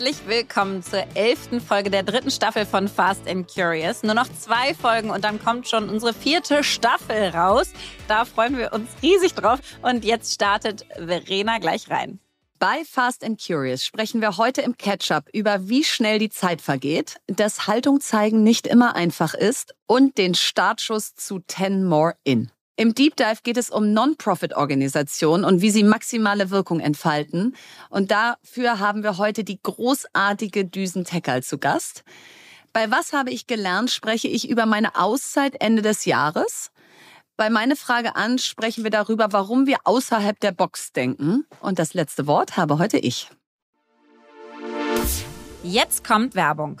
Herzlich willkommen zur elften Folge der dritten Staffel von Fast and Curious. Nur noch zwei Folgen und dann kommt schon unsere vierte Staffel raus. Da freuen wir uns riesig drauf. Und jetzt startet Verena gleich rein. Bei Fast and Curious sprechen wir heute im Catch-up über wie schnell die Zeit vergeht, dass Haltung zeigen nicht immer einfach ist und den Startschuss zu 10 More In. Im Deep Dive geht es um Non-Profit-Organisationen und wie sie maximale Wirkung entfalten. Und dafür haben wir heute die großartige Düsen Tekal zu Gast. Bei Was habe ich gelernt spreche ich über meine Auszeit Ende des Jahres. Bei meine Frage an sprechen wir darüber, warum wir außerhalb der Box denken. Und das letzte Wort habe heute ich. Jetzt kommt Werbung.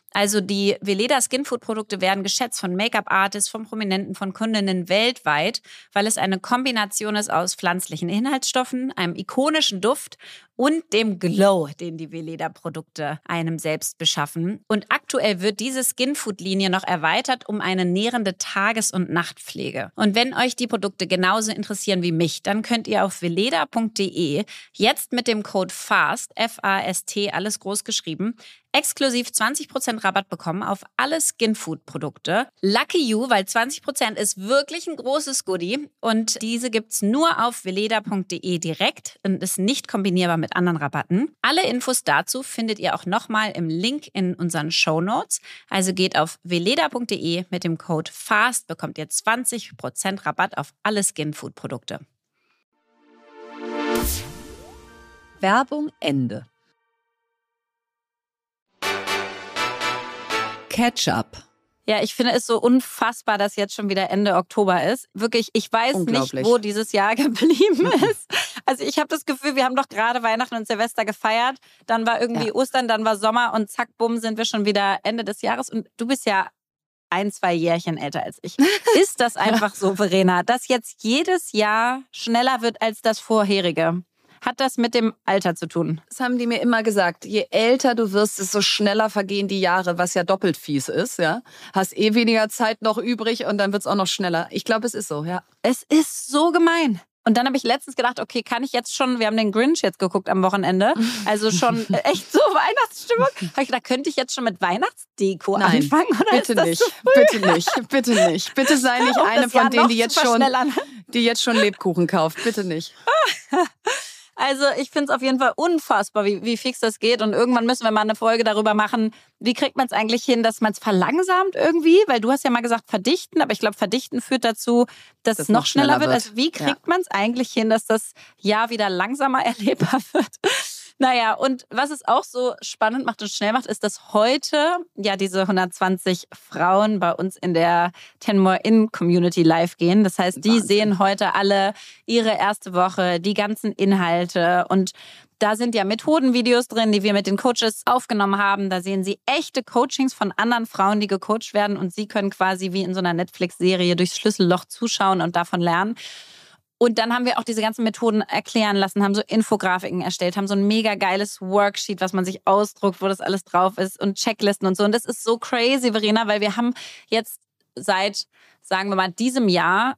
Also die Veleda Skinfood Produkte werden geschätzt von Make-up-Artists, von Prominenten, von Kundinnen weltweit, weil es eine Kombination ist aus pflanzlichen Inhaltsstoffen, einem ikonischen Duft und dem Glow, den die Veleda-Produkte einem selbst beschaffen. Und aktuell wird diese Skinfood-Linie noch erweitert um eine nährende Tages- und Nachtpflege. Und wenn euch die Produkte genauso interessieren wie mich, dann könnt ihr auf veleda.de jetzt mit dem Code FAST, F-A-S-T, alles groß geschrieben, exklusiv 20% Rabatt bekommen auf alle Skinfood-Produkte. Lucky you, weil 20% ist wirklich ein großes Goodie und diese gibt's nur auf veleda.de direkt und ist nicht kombinierbar mit anderen Rabatten. Alle Infos dazu findet ihr auch nochmal im Link in unseren Show Notes. Also geht auf veleda.de mit dem Code FAST, bekommt ihr 20% Rabatt auf alle Skinfood-Produkte. Werbung Ende. Ketchup. Ja, ich finde es so unfassbar, dass jetzt schon wieder Ende Oktober ist. Wirklich, ich weiß nicht, wo dieses Jahr geblieben ist. Also ich habe das Gefühl, wir haben doch gerade Weihnachten und Silvester gefeiert. Dann war irgendwie ja. Ostern, dann war Sommer und zack, bumm, sind wir schon wieder Ende des Jahres. Und du bist ja ein, zwei Jährchen älter als ich. Ist das einfach so, Verena, dass jetzt jedes Jahr schneller wird als das vorherige? Hat das mit dem Alter zu tun? Das haben die mir immer gesagt. Je älter du wirst, desto schneller vergehen die Jahre, was ja doppelt fies ist, ja. Hast eh weniger Zeit noch übrig und dann wird's auch noch schneller. Ich glaube, es ist so, ja. Es ist so gemein. Und dann habe ich letztens gedacht, okay, kann ich jetzt schon, wir haben den Grinch jetzt geguckt am Wochenende, also schon echt so Weihnachtsstimmung. Habe ich gedacht, könnte ich jetzt schon mit Weihnachtsdeko Nein, anfangen? Oder bitte nicht, bitte nicht, bitte nicht. Bitte sei nicht um eine von denen, die jetzt schon, die jetzt schon Lebkuchen kauft. Bitte nicht. Also ich finde es auf jeden Fall unfassbar, wie, wie fix das geht. Und irgendwann müssen wir mal eine Folge darüber machen, wie kriegt man es eigentlich hin, dass man es verlangsamt irgendwie? Weil du hast ja mal gesagt, verdichten, aber ich glaube, verdichten führt dazu, dass das es noch schneller, schneller wird. wird. Also wie kriegt ja. man es eigentlich hin, dass das Jahr wieder langsamer erlebbar wird? Naja, und was es auch so spannend macht und schnell macht, ist, dass heute ja diese 120 Frauen bei uns in der Ten More In Community live gehen. Das heißt, die Wahnsinn. sehen heute alle ihre erste Woche, die ganzen Inhalte und da sind ja Methodenvideos drin, die wir mit den Coaches aufgenommen haben. Da sehen Sie echte Coachings von anderen Frauen, die gecoacht werden und Sie können quasi wie in so einer Netflix-Serie durchs Schlüsselloch zuschauen und davon lernen. Und dann haben wir auch diese ganzen Methoden erklären lassen, haben so Infografiken erstellt, haben so ein mega geiles Worksheet, was man sich ausdruckt, wo das alles drauf ist und Checklisten und so. Und das ist so crazy, Verena, weil wir haben jetzt seit, sagen wir mal, diesem Jahr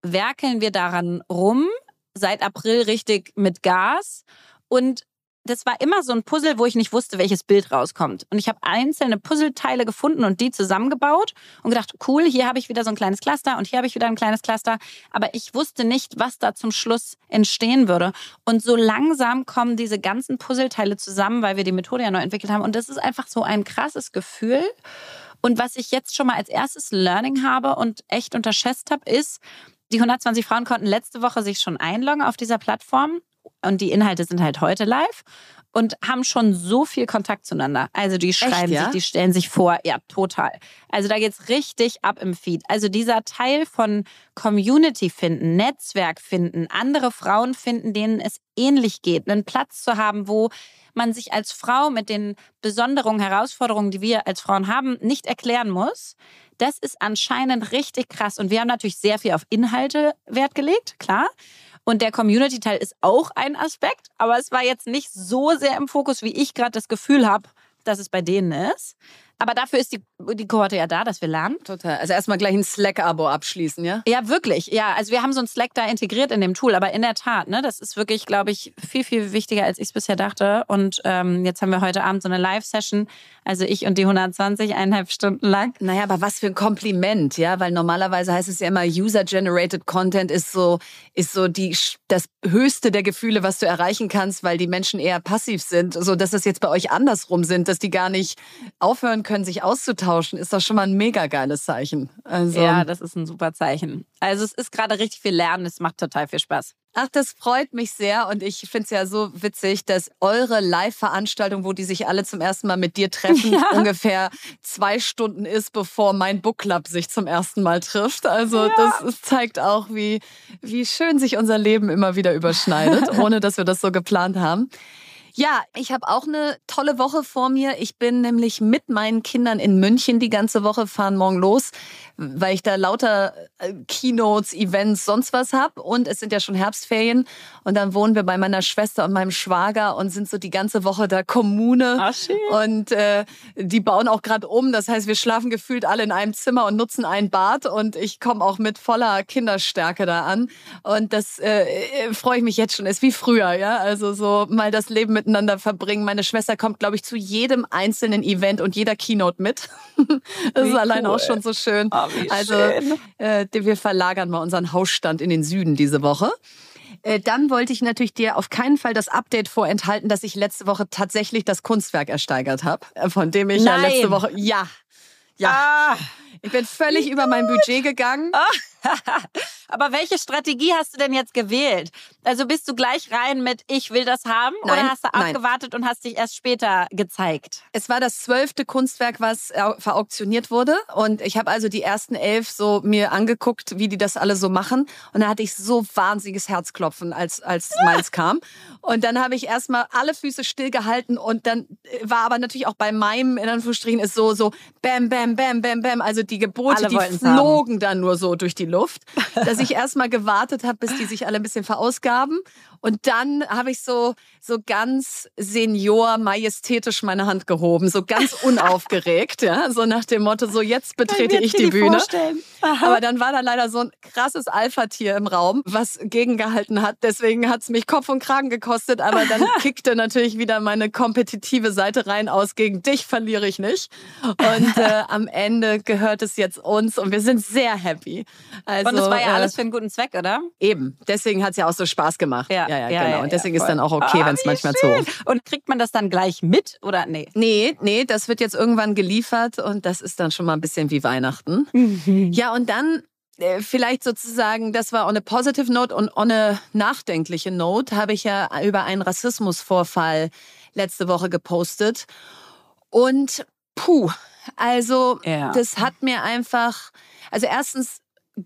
werkeln wir daran rum, seit April richtig mit Gas. Und das war immer so ein Puzzle, wo ich nicht wusste, welches Bild rauskommt. Und ich habe einzelne Puzzleteile gefunden und die zusammengebaut und gedacht, cool, hier habe ich wieder so ein kleines Cluster und hier habe ich wieder ein kleines Cluster. Aber ich wusste nicht, was da zum Schluss entstehen würde. Und so langsam kommen diese ganzen Puzzleteile zusammen, weil wir die Methode ja neu entwickelt haben. Und das ist einfach so ein krasses Gefühl. Und was ich jetzt schon mal als erstes Learning habe und echt unterschätzt habe, ist, die 120 Frauen konnten letzte Woche sich schon einloggen auf dieser Plattform und die Inhalte sind halt heute live und haben schon so viel Kontakt zueinander. Also die schreiben Echt, ja? sich, die stellen sich vor. Ja, total. Also da geht's richtig ab im Feed. Also dieser Teil von Community finden, Netzwerk finden, andere Frauen finden, denen es ähnlich geht, einen Platz zu haben, wo man sich als Frau mit den Besonderungen, Herausforderungen, die wir als Frauen haben, nicht erklären muss. Das ist anscheinend richtig krass. Und wir haben natürlich sehr viel auf Inhalte Wert gelegt, klar. Und der Community-Teil ist auch ein Aspekt, aber es war jetzt nicht so sehr im Fokus, wie ich gerade das Gefühl habe, dass es bei denen ist. Aber dafür ist die, die Kohorte ja da, dass wir lernen. Total. Also erstmal gleich ein Slack-Abo abschließen, ja? Ja, wirklich. Ja, also wir haben so ein Slack da integriert in dem Tool, aber in der Tat, ne, das ist wirklich, glaube ich, viel, viel wichtiger, als ich es bisher dachte. Und ähm, jetzt haben wir heute Abend so eine Live-Session, also ich und die 120, eineinhalb Stunden lang. Naja, aber was für ein Kompliment, ja, weil normalerweise heißt es ja immer, User-Generated Content ist so, ist so die, das höchste der Gefühle, was du erreichen kannst, weil die Menschen eher passiv sind. So, dass es jetzt bei euch andersrum sind, dass die gar nicht aufhören können, sich auszutauschen, ist doch schon mal ein mega geiles Zeichen. Also, ja, das ist ein super Zeichen. Also es ist gerade richtig viel Lernen, es macht total viel Spaß. Ach, das freut mich sehr und ich finde es ja so witzig, dass eure Live-Veranstaltung, wo die sich alle zum ersten Mal mit dir treffen, ja. ungefähr zwei Stunden ist, bevor mein Book Club sich zum ersten Mal trifft. Also ja. das zeigt auch, wie, wie schön sich unser Leben immer wieder überschneidet, ohne dass wir das so geplant haben. Ja, ich habe auch eine tolle Woche vor mir. Ich bin nämlich mit meinen Kindern in München die ganze Woche, fahren morgen los, weil ich da lauter äh, Keynotes, Events, sonst was hab. Und es sind ja schon Herbstferien. Und dann wohnen wir bei meiner Schwester und meinem Schwager und sind so die ganze Woche der Kommune. Ach, schön. Und äh, die bauen auch gerade um. Das heißt, wir schlafen gefühlt alle in einem Zimmer und nutzen ein Bad. Und ich komme auch mit voller Kinderstärke da an. Und das äh, äh freue ich mich jetzt schon. Ist wie früher, ja. Also so mal das Leben mit miteinander verbringen. Meine Schwester kommt, glaube ich, zu jedem einzelnen Event und jeder Keynote mit. das wie ist allein auch schon so schön. Oh, also schön. Äh, wir verlagern mal unseren Hausstand in den Süden diese Woche. Äh, dann wollte ich natürlich dir auf keinen Fall das Update vorenthalten, dass ich letzte Woche tatsächlich das Kunstwerk ersteigert habe, äh, von dem ich Nein. ja letzte Woche ja ja. Ah. Ich bin völlig über mein Budget gegangen. Aber welche Strategie hast du denn jetzt gewählt? Also bist du gleich rein mit Ich will das haben nein, oder hast du abgewartet nein. und hast dich erst später gezeigt? Es war das zwölfte Kunstwerk, was verauktioniert wurde. Und ich habe also die ersten elf so mir angeguckt, wie die das alle so machen. Und da hatte ich so wahnsinniges Herzklopfen, als, als meins kam. Und dann habe ich erstmal alle Füße stillgehalten und dann äh, war aber natürlich auch bei meinem, in Anführungsstrichen, ist so, so bam, bam, bam, bam, bam. Also die Gebote, die flogen haben. dann nur so durch die Luft, dass ich erstmal gewartet habe, bis die sich alle ein bisschen verausgaben. Und dann habe ich so, so ganz senior, majestätisch meine Hand gehoben, so ganz unaufgeregt, ja, so nach dem Motto, so jetzt betrete ich die, Bühne. Aber dann war da leider so ein krasses Alpha-Tier im Raum, was gegengehalten hat. Deswegen hat es mich Kopf und Kragen gekostet, aber dann kickte natürlich wieder meine kompetitive Seite rein aus, gegen dich verliere ich nicht. Und äh, am Ende gehört es jetzt uns und wir sind sehr happy. Also, und es war ja äh, alles für einen guten Zweck, oder? Eben, deswegen hat es ja auch so Spaß gemacht. Ja ja, ja, genau. und deswegen ist dann auch okay, oh, wenn es manchmal schön. zu hoch. Und kriegt man das dann gleich mit oder nee? Nee, nee, das wird jetzt irgendwann geliefert und das ist dann schon mal ein bisschen wie Weihnachten. Mhm. Ja, und dann äh, vielleicht sozusagen, das war on a positive note und on a nachdenkliche Note, habe ich ja über einen Rassismusvorfall letzte Woche gepostet. Und puh, also ja. das hat mir einfach, also erstens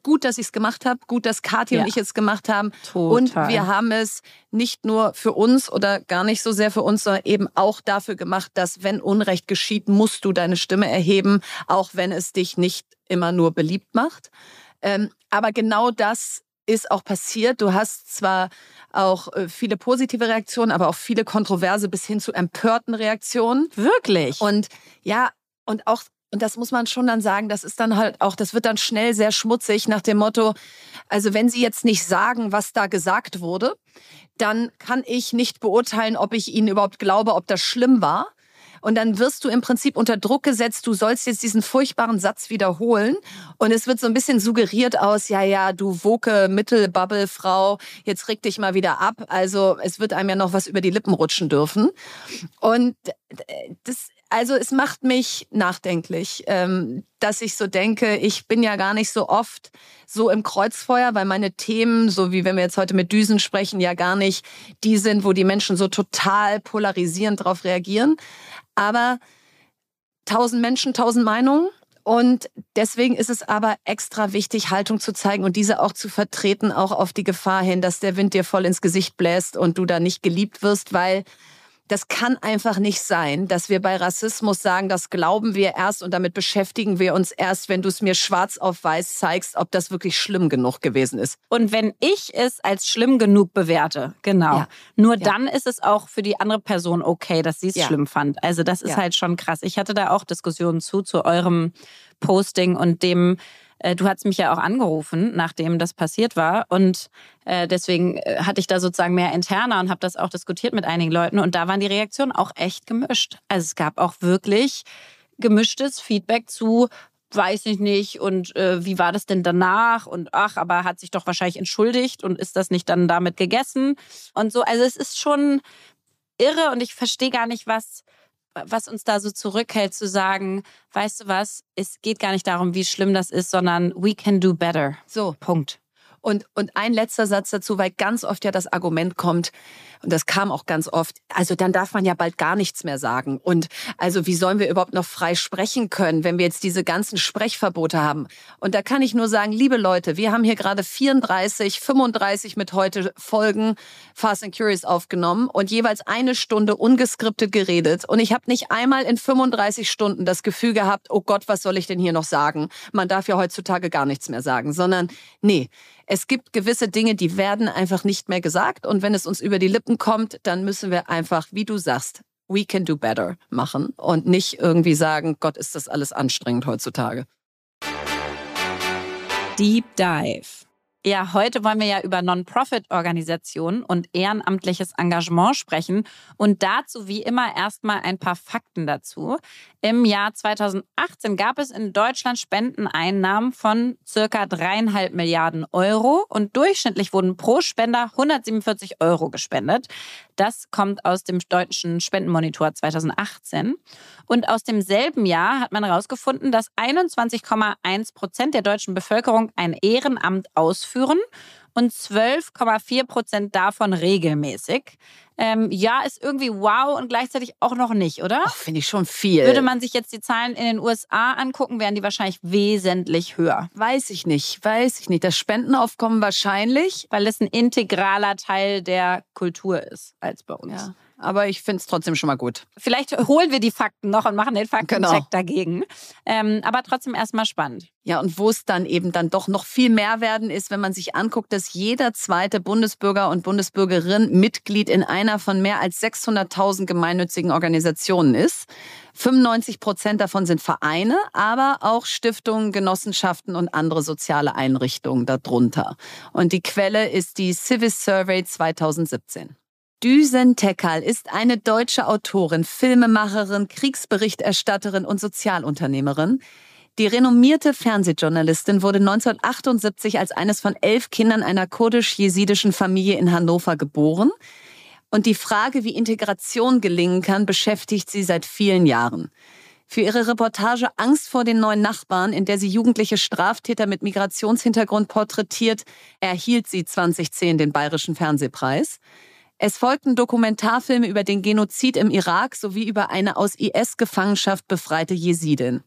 gut, dass ich es gemacht habe, gut, dass Kathi ja. und ich es gemacht haben. Total. Und wir haben es nicht nur für uns oder gar nicht so sehr für uns, sondern eben auch dafür gemacht, dass wenn Unrecht geschieht, musst du deine Stimme erheben, auch wenn es dich nicht immer nur beliebt macht. Ähm, aber genau das ist auch passiert. Du hast zwar auch äh, viele positive Reaktionen, aber auch viele kontroverse bis hin zu empörten Reaktionen. Wirklich? Und ja, und auch Und das muss man schon dann sagen, das ist dann halt auch, das wird dann schnell sehr schmutzig nach dem Motto, also wenn Sie jetzt nicht sagen, was da gesagt wurde, dann kann ich nicht beurteilen, ob ich Ihnen überhaupt glaube, ob das schlimm war. Und dann wirst du im Prinzip unter Druck gesetzt, du sollst jetzt diesen furchtbaren Satz wiederholen. Und es wird so ein bisschen suggeriert aus, ja, ja, du woke Mittelbubble-Frau, jetzt reg dich mal wieder ab. Also es wird einem ja noch was über die Lippen rutschen dürfen. Und das, also es macht mich nachdenklich, ähm, dass ich so denke, ich bin ja gar nicht so oft so im Kreuzfeuer, weil meine Themen, so wie wenn wir jetzt heute mit Düsen sprechen, ja gar nicht die sind, wo die Menschen so total polarisierend darauf reagieren. Aber tausend Menschen, tausend Meinungen. Und deswegen ist es aber extra wichtig, Haltung zu zeigen und diese auch zu vertreten, auch auf die Gefahr hin, dass der Wind dir voll ins Gesicht bläst und du da nicht geliebt wirst, weil das kann einfach nicht sein, dass wir bei Rassismus sagen, das glauben wir erst und damit beschäftigen wir uns erst, wenn du es mir schwarz auf weiß zeigst, ob das wirklich schlimm genug gewesen ist. Und wenn ich es als schlimm genug bewerte, genau, ja. nur ja. dann ist es auch für die andere Person okay, dass sie es ja. schlimm fand. Also das ist halt schon krass. Ich hatte da auch Diskussionen zu, zu eurem Posting und dem, du hast mich ja auch angerufen, nachdem das passiert war. Und äh, deswegen äh, hatte ich da sozusagen mehr interner und habe das auch diskutiert mit einigen Leuten. Und da waren die Reaktionen auch echt gemischt. Also es gab auch wirklich gemischtes Feedback zu, weiß ich nicht und äh, wie war das denn danach und ach, aber hat sich doch wahrscheinlich entschuldigt und ist das nicht dann damit gegessen und so. Also es ist schon irre und ich verstehe gar nicht, was was uns da so zurückhält, zu sagen, weißt du was, es geht gar nicht darum, wie schlimm das ist, sondern we can do better. So. Punkt. Und, und ein letzter Satz dazu, weil ganz oft ja das Argument kommt, und das kam auch ganz oft, also dann darf man ja bald gar nichts mehr sagen. Und also wie sollen wir überhaupt noch frei sprechen können, wenn wir jetzt diese ganzen Sprechverbote haben? Und da kann ich nur sagen, liebe Leute, wir haben hier gerade 34, 35 mit heute Folgen Fast and Curious aufgenommen und jeweils eine Stunde ungeskriptet geredet. Und ich habe nicht einmal in 35 Stunden das Gefühl gehabt, oh Gott, was soll ich denn hier noch sagen? Man darf ja heutzutage gar nichts mehr sagen, sondern nee, es gibt gewisse Dinge, die werden einfach nicht mehr gesagt. Und wenn es uns über die Lippen kommt, dann müssen wir einfach, wie du sagst, we can do better machen und nicht irgendwie sagen, Gott, ist das alles anstrengend heutzutage. Deep Dive. Ja, heute wollen wir ja über Non-Profit-Organisationen und ehrenamtliches Engagement sprechen und dazu wie immer erstmal ein paar Fakten dazu. Im Jahr 2018 gab es in Deutschland Spendeneinnahmen von circa dreieinhalb Milliarden Euro und durchschnittlich wurden pro Spender 147 Euro gespendet. Das kommt aus dem deutschen Spendenmonitor 2018. Und aus demselben Jahr hat man herausgefunden, dass 21,1 Prozent der deutschen Bevölkerung ein Ehrenamt ausführen und 12,4 Prozent davon regelmäßig. Ähm, ja, ist irgendwie wow und gleichzeitig auch noch nicht, oder? Finde ich schon viel. Würde man sich jetzt die Zahlen in den USA angucken, wären die wahrscheinlich wesentlich höher. Weiß ich nicht, weiß ich nicht. Das Spendenaufkommen wahrscheinlich. Weil es ein integraler Teil der Kultur ist als bei uns. Ja aber ich finde es trotzdem schon mal gut. Vielleicht holen wir die Fakten noch und machen den Faktencheck genau. dagegen. Ähm, aber trotzdem erstmal spannend. Ja, und wo es dann eben dann doch noch viel mehr werden ist, wenn man sich anguckt, dass jeder zweite Bundesbürger und Bundesbürgerin Mitglied in einer von mehr als 600.000 gemeinnützigen Organisationen ist. 95 Prozent davon sind Vereine, aber auch Stiftungen, Genossenschaften und andere soziale Einrichtungen darunter. Und die Quelle ist die Civis Survey 2017. Düsen Tekal ist eine deutsche Autorin, Filmemacherin, Kriegsberichterstatterin und Sozialunternehmerin. Die renommierte Fernsehjournalistin wurde 1978 als eines von elf Kindern einer kurdisch-jesidischen Familie in Hannover geboren. Und die Frage, wie Integration gelingen kann, beschäftigt sie seit vielen Jahren. Für ihre Reportage Angst vor den neuen Nachbarn, in der sie jugendliche Straftäter mit Migrationshintergrund porträtiert, erhielt sie 2010 den Bayerischen Fernsehpreis. Es folgten Dokumentarfilme über den Genozid im Irak sowie über eine aus IS-Gefangenschaft befreite Jesidin.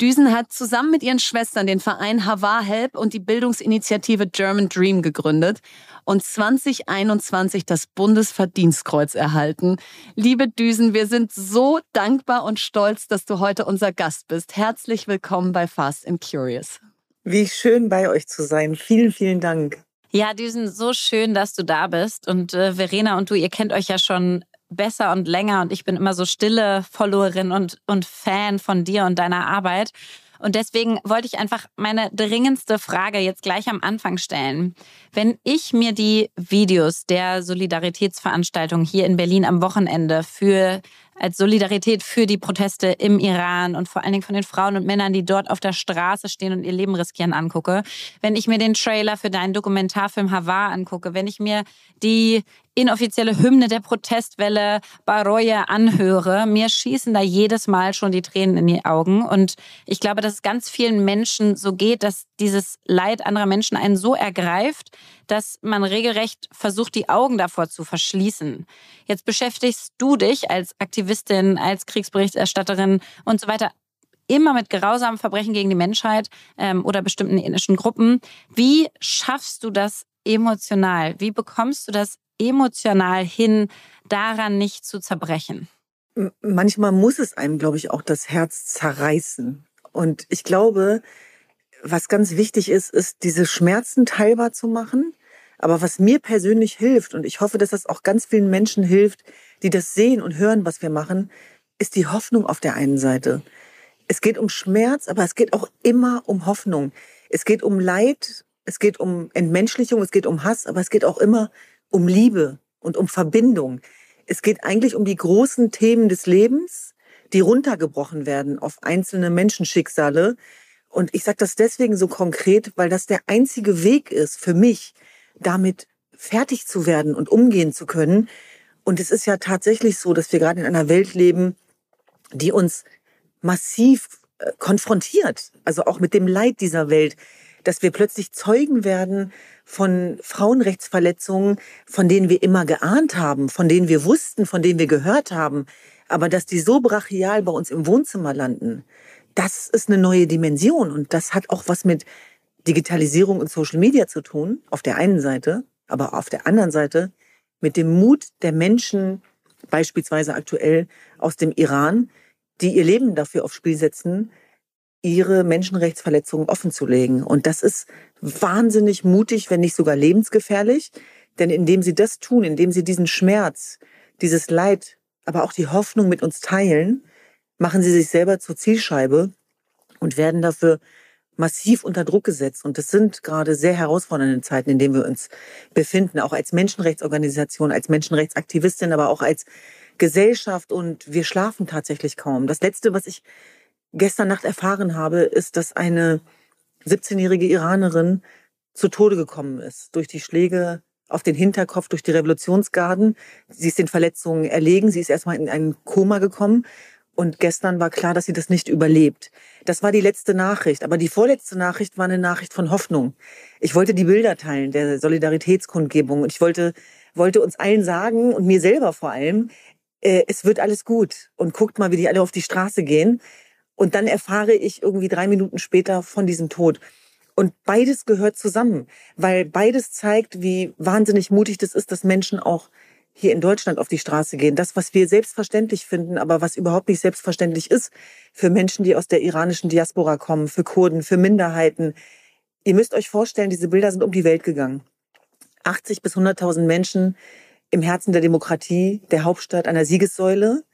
Düsen hat zusammen mit ihren Schwestern den Verein Havar Help und die Bildungsinitiative German Dream gegründet und 2021 das Bundesverdienstkreuz erhalten. Liebe Düsen, wir sind so dankbar und stolz, dass du heute unser Gast bist. Herzlich willkommen bei Fast and Curious. Wie schön bei euch zu sein. Vielen, vielen Dank. Ja, Düsen, so schön, dass du da bist. Und äh, Verena und du, ihr kennt euch ja schon besser und länger und ich bin immer so stille Followerin und, und Fan von dir und deiner Arbeit. Und deswegen wollte ich einfach meine dringendste Frage jetzt gleich am Anfang stellen. Wenn ich mir die Videos der Solidaritätsveranstaltung hier in Berlin am Wochenende für als Solidarität für die Proteste im Iran und vor allen Dingen von den Frauen und Männern, die dort auf der Straße stehen und ihr Leben riskieren, angucke. Wenn ich mir den Trailer für deinen Dokumentarfilm Havar angucke, wenn ich mir die inoffizielle Hymne der Protestwelle Baroye anhöre, mir schießen da jedes Mal schon die Tränen in die Augen. Und ich glaube, dass es ganz vielen Menschen so geht, dass dieses Leid anderer Menschen einen so ergreift, dass man regelrecht versucht, die Augen davor zu verschließen. Jetzt beschäftigst du dich als Aktivistin, als Kriegsberichterstatterin und so weiter immer mit grausamen Verbrechen gegen die Menschheit ähm, oder bestimmten ethnischen Gruppen. Wie schaffst du das emotional? Wie bekommst du das emotional hin, daran nicht zu zerbrechen? Manchmal muss es einem, glaube ich, auch das Herz zerreißen. Und ich glaube, was ganz wichtig ist, ist, diese Schmerzen teilbar zu machen. Aber was mir persönlich hilft, und ich hoffe, dass das auch ganz vielen Menschen hilft, die das sehen und hören, was wir machen, ist die Hoffnung auf der einen Seite. Es geht um Schmerz, aber es geht auch immer um Hoffnung. Es geht um Leid, es geht um Entmenschlichung, es geht um Hass, aber es geht auch immer um Liebe und um Verbindung. Es geht eigentlich um die großen Themen des Lebens, die runtergebrochen werden auf einzelne Menschenschicksale. Und ich sage das deswegen so konkret, weil das der einzige Weg ist für mich, damit fertig zu werden und umgehen zu können. Und es ist ja tatsächlich so, dass wir gerade in einer Welt leben, die uns massiv äh, konfrontiert, also auch mit dem Leid dieser Welt, dass wir plötzlich Zeugen werden von Frauenrechtsverletzungen, von denen wir immer geahnt haben, von denen wir wussten, von denen wir gehört haben, aber dass die so brachial bei uns im Wohnzimmer landen, das ist eine neue Dimension und das hat auch was mit Digitalisierung und Social Media zu tun, auf der einen Seite, aber auf der anderen Seite mit dem Mut der Menschen, beispielsweise aktuell aus dem Iran, die ihr Leben dafür aufs Spiel setzen, ihre Menschenrechtsverletzungen offenzulegen. Und das ist wahnsinnig mutig, wenn nicht sogar lebensgefährlich. Denn indem sie das tun, indem sie diesen Schmerz, dieses Leid, aber auch die Hoffnung mit uns teilen, machen sie sich selber zur Zielscheibe und werden dafür massiv unter Druck gesetzt. Und das sind gerade sehr herausfordernde Zeiten, in denen wir uns befinden, auch als Menschenrechtsorganisation, als Menschenrechtsaktivistin, aber auch als Gesellschaft. Und wir schlafen tatsächlich kaum. Das Letzte, was ich gestern Nacht erfahren habe, ist, dass eine 17-jährige Iranerin zu Tode gekommen ist durch die Schläge auf den Hinterkopf durch die Revolutionsgarden. Sie ist den Verletzungen erlegen. Sie ist erstmal in ein Koma gekommen. Und gestern war klar, dass sie das nicht überlebt. Das war die letzte Nachricht. Aber die vorletzte Nachricht war eine Nachricht von Hoffnung. Ich wollte die Bilder teilen der Solidaritätskundgebung. Und ich wollte, wollte uns allen sagen und mir selber vor allem, äh, es wird alles gut. Und guckt mal, wie die alle auf die Straße gehen. Und dann erfahre ich irgendwie drei Minuten später von diesem Tod. Und beides gehört zusammen, weil beides zeigt, wie wahnsinnig mutig das ist, dass Menschen auch hier in Deutschland auf die Straße gehen. Das, was wir selbstverständlich finden, aber was überhaupt nicht selbstverständlich ist für Menschen, die aus der iranischen Diaspora kommen, für Kurden, für Minderheiten. Ihr müsst euch vorstellen, diese Bilder sind um die Welt gegangen. 80 bis 100.000 Menschen im Herzen der Demokratie, der Hauptstadt, einer Siegessäule.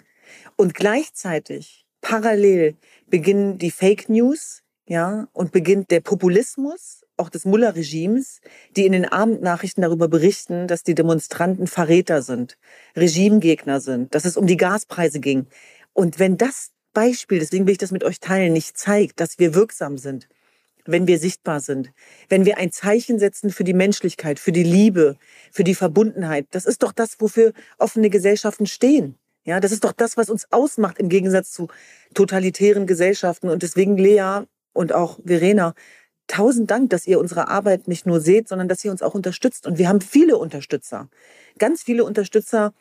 Und gleichzeitig, parallel, beginnen die Fake News, ja, und beginnt der Populismus, auch des Mullah-Regimes, die in den Abendnachrichten darüber berichten, dass die Demonstranten Verräter sind, Regimegegner sind, dass es um die Gaspreise ging. Und wenn das Beispiel, deswegen will ich das mit euch teilen, nicht zeigt, dass wir wirksam sind, wenn wir sichtbar sind, wenn wir ein Zeichen setzen für die Menschlichkeit, für die Liebe, für die Verbundenheit, das ist doch das, wofür offene Gesellschaften stehen. Ja, das ist doch das, was uns ausmacht im Gegensatz zu totalitären Gesellschaften. Und deswegen, Lea und auch Verena, tausend Dank, dass ihr unsere Arbeit nicht nur seht, sondern dass ihr uns auch unterstützt. Und wir haben viele Unterstützer. Ganz viele Unterstützer,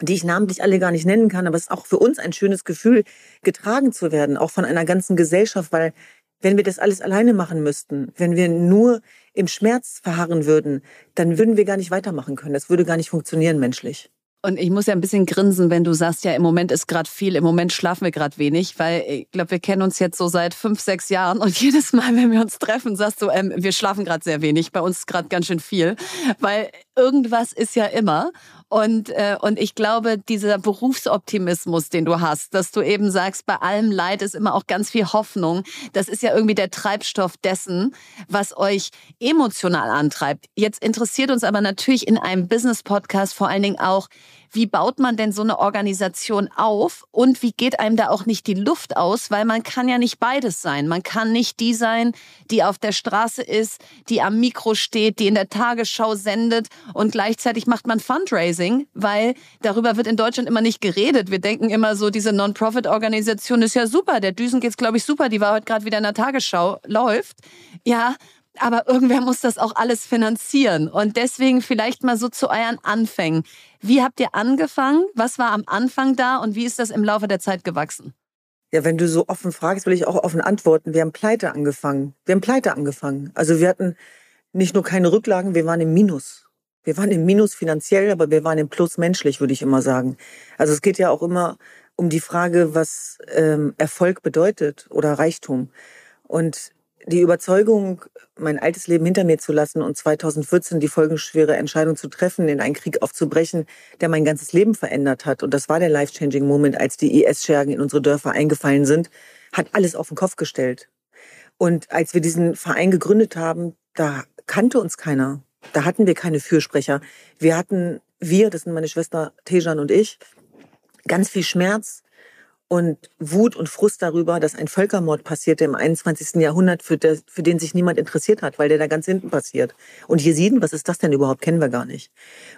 die ich namentlich alle gar nicht nennen kann. Aber es ist auch für uns ein schönes Gefühl, getragen zu werden, auch von einer ganzen Gesellschaft, weil wenn wir das alles alleine machen müssten, wenn wir nur im Schmerz verharren würden, dann würden wir gar nicht weitermachen können. Das würde gar nicht funktionieren menschlich. Und ich muss ja ein bisschen grinsen, wenn du sagst, ja, im Moment ist gerade viel, im Moment schlafen wir gerade wenig, weil ich glaube, wir kennen uns jetzt so seit fünf, sechs Jahren und jedes Mal, wenn wir uns treffen, sagst du, ähm, wir schlafen gerade sehr wenig, bei uns ist gerade ganz schön viel, weil irgendwas ist ja immer. Und, äh, und ich glaube, dieser Berufsoptimismus, den du hast, dass du eben sagst, bei allem Leid ist immer auch ganz viel Hoffnung, das ist ja irgendwie der Treibstoff dessen, was euch emotional antreibt. Jetzt interessiert uns aber natürlich in einem Business-Podcast vor allen Dingen auch, wie baut man denn so eine Organisation auf und wie geht einem da auch nicht die Luft aus, weil man kann ja nicht beides sein. Man kann nicht die sein, die auf der Straße ist, die am Mikro steht, die in der Tagesschau sendet und gleichzeitig macht man Fundraising, weil darüber wird in Deutschland immer nicht geredet. Wir denken immer so, diese Non-Profit-Organisation ist ja super, der Düsen geht's glaube ich super, die war heute gerade wieder in der Tagesschau, läuft. Ja, aber irgendwer muss das auch alles finanzieren. Und deswegen vielleicht mal so zu euren Anfängen. Wie habt ihr angefangen? Was war am Anfang da und wie ist das im Laufe der Zeit gewachsen? Ja, wenn du so offen fragst, will ich auch offen antworten. Wir haben pleite angefangen. Wir haben pleite angefangen. Also wir hatten nicht nur keine Rücklagen, wir waren im Minus. Wir waren im Minus finanziell, aber wir waren im Plus menschlich, würde ich immer sagen. Also es geht ja auch immer um die Frage, was ähm, Erfolg bedeutet oder Reichtum. Und die Überzeugung, mein altes Leben hinter mir zu lassen und 2014 die folgenschwere Entscheidung zu treffen, in einen Krieg aufzubrechen, der mein ganzes Leben verändert hat. Und das war der life-changing Moment, als die IS-Schergen in unsere Dörfer eingefallen sind, hat alles auf den Kopf gestellt. Und als wir diesen Verein gegründet haben, da kannte uns keiner. Da hatten wir keine Fürsprecher. Wir hatten, wir, das sind meine Schwester Tejan und ich, ganz viel Schmerz, und Wut und Frust darüber, dass ein Völkermord passierte im 21. Jahrhundert, für, der, für den sich niemand interessiert hat, weil der da ganz hinten passiert. Und Jesiden, was ist das denn überhaupt, kennen wir gar nicht.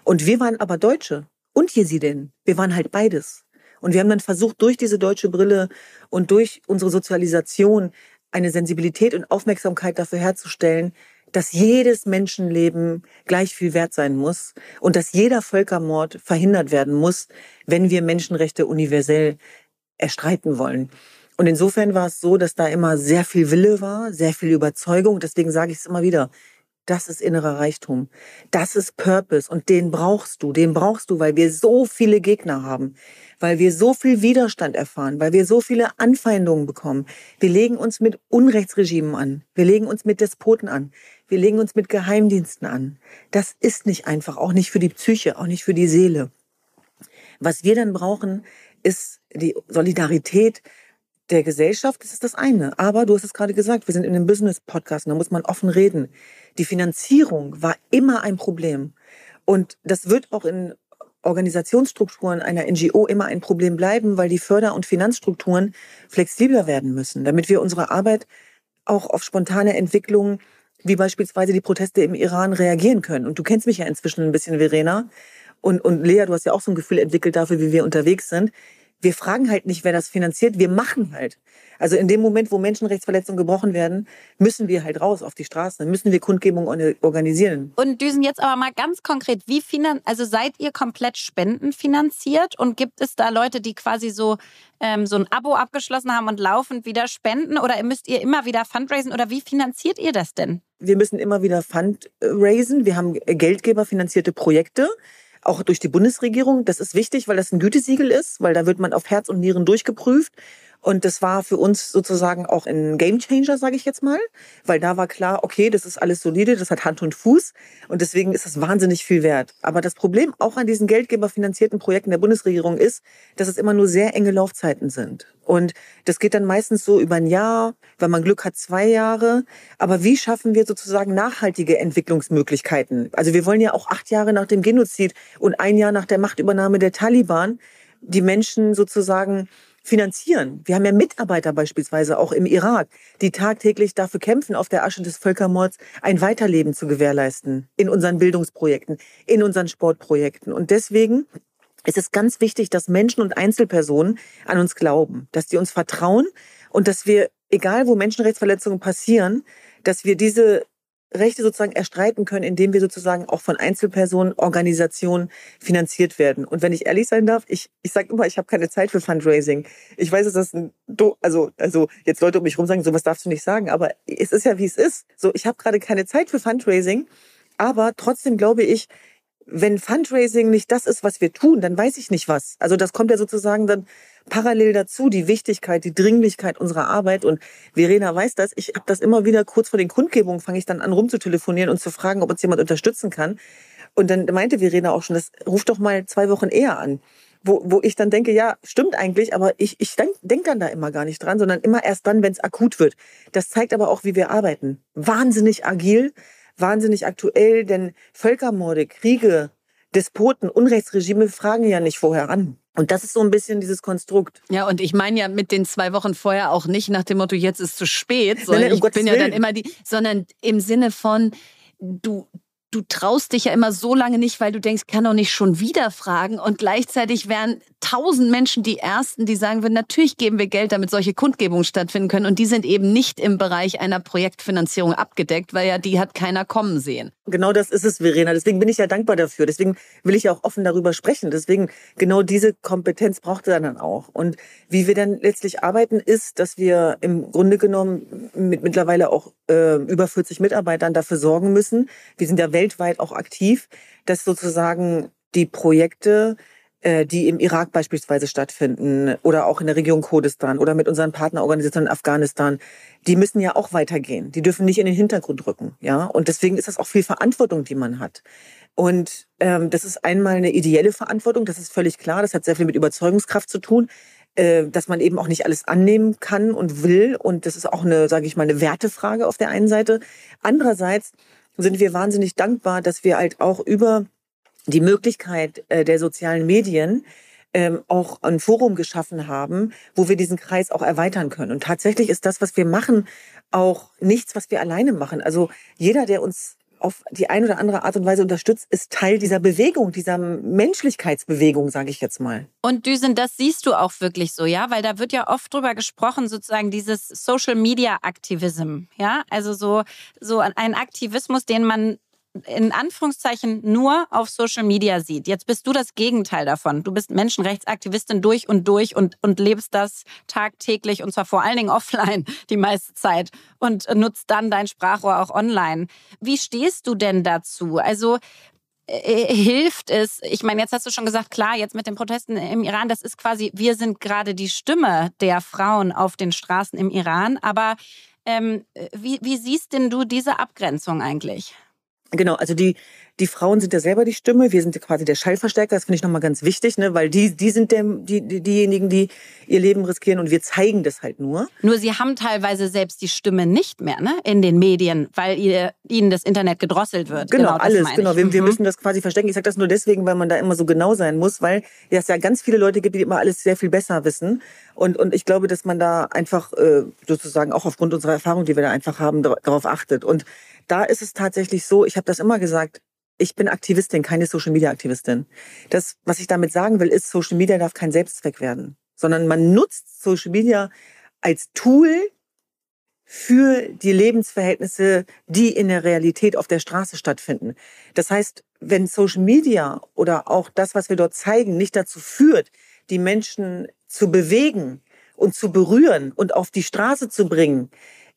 Und wir waren aber Deutsche und Jesiden. Wir waren halt beides. Und wir haben dann versucht, durch diese deutsche Brille und durch unsere Sozialisation eine Sensibilität und Aufmerksamkeit dafür herzustellen, dass jedes Menschenleben gleich viel wert sein muss und dass jeder Völkermord verhindert werden muss, wenn wir Menschenrechte universell erstreiten wollen. Und insofern war es so, dass da immer sehr viel Wille war, sehr viel Überzeugung. Deswegen sage ich es immer wieder. Das ist innerer Reichtum. Das ist Purpose. Und den brauchst du. Den brauchst du, weil wir so viele Gegner haben. Weil wir so viel Widerstand erfahren. Weil wir so viele Anfeindungen bekommen. Wir legen uns mit Unrechtsregimen an. Wir legen uns mit Despoten an. Wir legen uns mit Geheimdiensten an. Das ist nicht einfach. Auch nicht für die Psyche. Auch nicht für die Seele. Was wir dann brauchen, ist die Solidarität der Gesellschaft, das ist das eine. Aber du hast es gerade gesagt, wir sind in einem Business-Podcast da muss man offen reden. Die Finanzierung war immer ein Problem. Und das wird auch in Organisationsstrukturen einer NGO immer ein Problem bleiben, weil die Förder- und Finanzstrukturen flexibler werden müssen, damit wir unsere Arbeit auch auf spontane Entwicklungen wie beispielsweise die Proteste im Iran reagieren können. Und du kennst mich ja inzwischen ein bisschen, Verena. Und, und Lea, du hast ja auch so ein Gefühl entwickelt dafür, wie wir unterwegs sind. Wir fragen halt nicht, wer das finanziert, wir machen halt. Also in dem Moment, wo Menschenrechtsverletzungen gebrochen werden, müssen wir halt raus auf die Straßen, müssen wir Kundgebungen organisieren. Und Düsen jetzt aber mal ganz konkret, wie finan also seid ihr komplett spendenfinanziert und gibt es da Leute, die quasi so ähm, so ein Abo abgeschlossen haben und laufend wieder spenden oder müsst ihr immer wieder fundraisen oder wie finanziert ihr das denn? Wir müssen immer wieder fundraisen. Wir haben geldgeberfinanzierte Projekte auch durch die Bundesregierung. Das ist wichtig, weil das ein Gütesiegel ist, weil da wird man auf Herz und Nieren durchgeprüft. Und das war für uns sozusagen auch ein Gamechanger, sage ich jetzt mal, weil da war klar, okay, das ist alles solide, das hat Hand und Fuß und deswegen ist das wahnsinnig viel wert. Aber das Problem auch an diesen geldgeberfinanzierten Projekten der Bundesregierung ist, dass es immer nur sehr enge Laufzeiten sind. Und das geht dann meistens so über ein Jahr, wenn man Glück hat, zwei Jahre. Aber wie schaffen wir sozusagen nachhaltige Entwicklungsmöglichkeiten? Also wir wollen ja auch acht Jahre nach dem Genozid und ein Jahr nach der Machtübernahme der Taliban die Menschen sozusagen finanzieren. Wir haben ja Mitarbeiter beispielsweise auch im Irak, die tagtäglich dafür kämpfen, auf der Asche des Völkermords ein Weiterleben zu gewährleisten in unseren Bildungsprojekten, in unseren Sportprojekten. Und deswegen ist es ganz wichtig, dass Menschen und Einzelpersonen an uns glauben, dass die uns vertrauen und dass wir, egal wo Menschenrechtsverletzungen passieren, dass wir diese Rechte sozusagen erstreiten können, indem wir sozusagen auch von Einzelpersonen, Organisationen finanziert werden. Und wenn ich ehrlich sein darf, ich, ich sage immer, ich habe keine Zeit für Fundraising. Ich weiß, dass das ein, also, also jetzt Leute um mich rum sagen, sowas darfst du nicht sagen, aber es ist ja, wie es ist. So, ich habe gerade keine Zeit für Fundraising, aber trotzdem glaube ich, wenn Fundraising nicht das ist, was wir tun, dann weiß ich nicht was. Also das kommt ja sozusagen dann parallel dazu, die Wichtigkeit, die Dringlichkeit unserer Arbeit. Und Verena weiß das. Ich habe das immer wieder kurz vor den Kundgebungen, fange ich dann an rumzutelefonieren und zu fragen, ob uns jemand unterstützen kann. Und dann meinte Verena auch schon, das ruft doch mal zwei Wochen eher an. Wo, wo ich dann denke, ja, stimmt eigentlich, aber ich, ich denke denk dann da immer gar nicht dran, sondern immer erst dann, wenn es akut wird. Das zeigt aber auch, wie wir arbeiten. Wahnsinnig agil, wahnsinnig aktuell, denn Völkermorde, Kriege, Despoten, Unrechtsregime fragen ja nicht vorher an. Und das ist so ein bisschen dieses Konstrukt. Ja, und ich meine ja mit den zwei Wochen vorher auch nicht nach dem Motto, jetzt ist zu spät, sondern nein, nein, um ich bin ja dann immer die, sondern im Sinne von, du, du traust dich ja immer so lange nicht, weil du denkst, kann doch nicht schon wieder fragen. Und gleichzeitig wären tausend Menschen die Ersten, die sagen würden, natürlich geben wir Geld, damit solche Kundgebungen stattfinden können. Und die sind eben nicht im Bereich einer Projektfinanzierung abgedeckt, weil ja die hat keiner kommen sehen. Genau das ist es, Verena. Deswegen bin ich ja dankbar dafür. Deswegen will ich ja auch offen darüber sprechen. Deswegen genau diese Kompetenz braucht er dann auch. Und wie wir dann letztlich arbeiten, ist, dass wir im Grunde genommen mit mittlerweile auch äh, über 40 Mitarbeitern dafür sorgen müssen. Wir sind ja weltweit auch aktiv, dass sozusagen die Projekte äh, die im Irak beispielsweise stattfinden oder auch in der Region Kurdistan oder mit unseren Partnerorganisationen in Afghanistan, die müssen ja auch weitergehen. Die dürfen nicht in den Hintergrund rücken, ja. Und deswegen ist das auch viel Verantwortung, die man hat. Und ähm, das ist einmal eine ideelle Verantwortung, das ist völlig klar. Das hat sehr viel mit Überzeugungskraft zu tun, äh, dass man eben auch nicht alles annehmen kann und will. Und das ist auch eine, sage ich mal, eine Wertefrage auf der einen Seite. Andererseits sind wir wahnsinnig dankbar, dass wir halt auch über die Möglichkeit äh, der sozialen Medien ähm, auch ein Forum geschaffen haben, wo wir diesen Kreis auch erweitern können. Und tatsächlich ist das, was wir machen, auch nichts, was wir alleine machen. Also jeder, der uns auf die eine oder andere Art und Weise unterstützt, ist Teil dieser Bewegung, dieser Menschlichkeitsbewegung, sage ich jetzt mal. Und Düsen, das siehst du auch wirklich so, ja, weil da wird ja oft drüber gesprochen, sozusagen dieses Social Media Aktivism, ja, also so so ein Aktivismus, den man in Anführungszeichen nur auf Social Media sieht. Jetzt bist du das Gegenteil davon. Du bist Menschenrechtsaktivistin durch und durch und, und lebst das tagtäglich und zwar vor allen Dingen offline die meiste Zeit und nutzt dann dein Sprachrohr auch online. Wie stehst du denn dazu? Also äh, hilft es, ich meine, jetzt hast du schon gesagt, klar, jetzt mit den Protesten im Iran, das ist quasi, wir sind gerade die Stimme der Frauen auf den Straßen im Iran, aber ähm, wie, wie siehst denn du diese Abgrenzung eigentlich? Genau, also die, die Frauen sind ja selber die Stimme, wir sind quasi der Schallverstärker, das finde ich nochmal ganz wichtig, ne? weil die, die sind der, die, die, diejenigen, die ihr Leben riskieren und wir zeigen das halt nur. Nur sie haben teilweise selbst die Stimme nicht mehr ne? in den Medien, weil ihr, ihnen das Internet gedrosselt wird. Genau, genau alles, genau. Wir, mhm. wir müssen das quasi verstecken. Ich sage das nur deswegen, weil man da immer so genau sein muss, weil es ja ganz viele Leute gibt, die immer alles sehr viel besser wissen. Und, und ich glaube, dass man da einfach äh, sozusagen auch aufgrund unserer Erfahrung, die wir da einfach haben, darauf achtet. Und da ist es tatsächlich so, ich habe das immer gesagt, ich bin Aktivistin, keine Social Media Aktivistin. Das, was ich damit sagen will, ist, Social Media darf kein Selbstzweck werden, sondern man nutzt Social Media als Tool für die Lebensverhältnisse, die in der Realität auf der Straße stattfinden. Das heißt, wenn Social Media oder auch das, was wir dort zeigen, nicht dazu führt, die Menschen zu bewegen und zu berühren und auf die Straße zu bringen,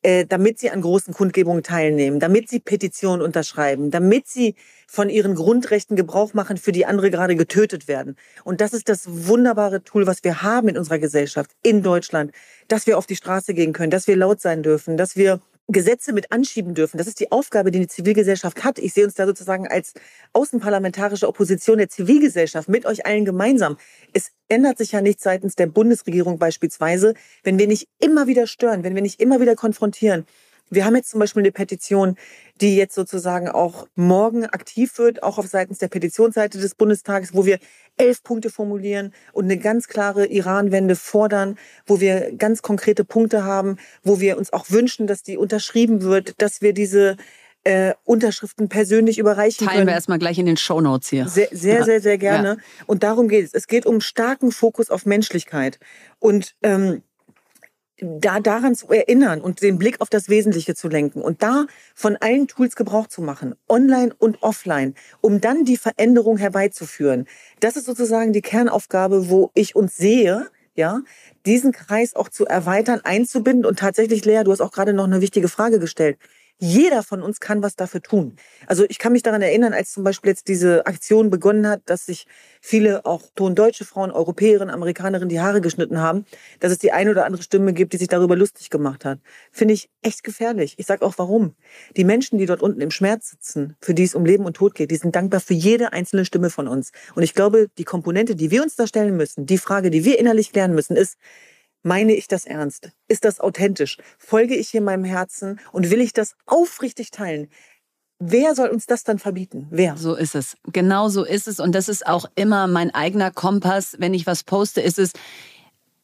äh, damit sie an großen Kundgebungen teilnehmen, damit sie Petitionen unterschreiben, damit sie von ihren Grundrechten Gebrauch machen, für die andere gerade getötet werden. Und das ist das wunderbare Tool, was wir haben in unserer Gesellschaft, in Deutschland, dass wir auf die Straße gehen können, dass wir laut sein dürfen, dass wir Gesetze mit anschieben dürfen. Das ist die Aufgabe, die die Zivilgesellschaft hat. Ich sehe uns da sozusagen als außenparlamentarische Opposition der Zivilgesellschaft mit euch allen gemeinsam. Es ändert sich ja nichts seitens der Bundesregierung beispielsweise, wenn wir nicht immer wieder stören, wenn wir nicht immer wieder konfrontieren. Wir haben jetzt zum Beispiel eine Petition, die jetzt sozusagen auch morgen aktiv wird, auch auf seitens der Petitionsseite des Bundestages, wo wir elf Punkte formulieren und eine ganz klare Iran-Wende fordern, wo wir ganz konkrete Punkte haben, wo wir uns auch wünschen, dass die unterschrieben wird, dass wir diese äh, Unterschriften persönlich überreichen Teilen können. Teilen wir erstmal gleich in den Shownotes hier. Sehr, sehr, sehr, sehr gerne. Ja. Und darum geht es. Es geht um starken Fokus auf Menschlichkeit. Und ähm, da daran zu erinnern und den Blick auf das Wesentliche zu lenken und da von allen Tools Gebrauch zu machen, online und offline, um dann die Veränderung herbeizuführen. Das ist sozusagen die Kernaufgabe, wo ich uns sehe, ja, diesen Kreis auch zu erweitern, einzubinden und tatsächlich, Lea, du hast auch gerade noch eine wichtige Frage gestellt. Jeder von uns kann was dafür tun. Also ich kann mich daran erinnern, als zum Beispiel jetzt diese Aktion begonnen hat, dass sich viele auch tondeutsche Frauen, Europäerinnen, Amerikanerinnen die Haare geschnitten haben, dass es die eine oder andere Stimme gibt, die sich darüber lustig gemacht hat. Finde ich echt gefährlich. Ich sage auch warum. Die Menschen, die dort unten im Schmerz sitzen, für die es um Leben und Tod geht, die sind dankbar für jede einzelne Stimme von uns. Und ich glaube, die Komponente, die wir uns da stellen müssen, die Frage, die wir innerlich klären müssen, ist, meine ich das ernst? Ist das authentisch? Folge ich hier meinem Herzen und will ich das aufrichtig teilen? Wer soll uns das dann verbieten? Wer? So ist es. Genau so ist es. Und das ist auch immer mein eigener Kompass. Wenn ich was poste, ist es,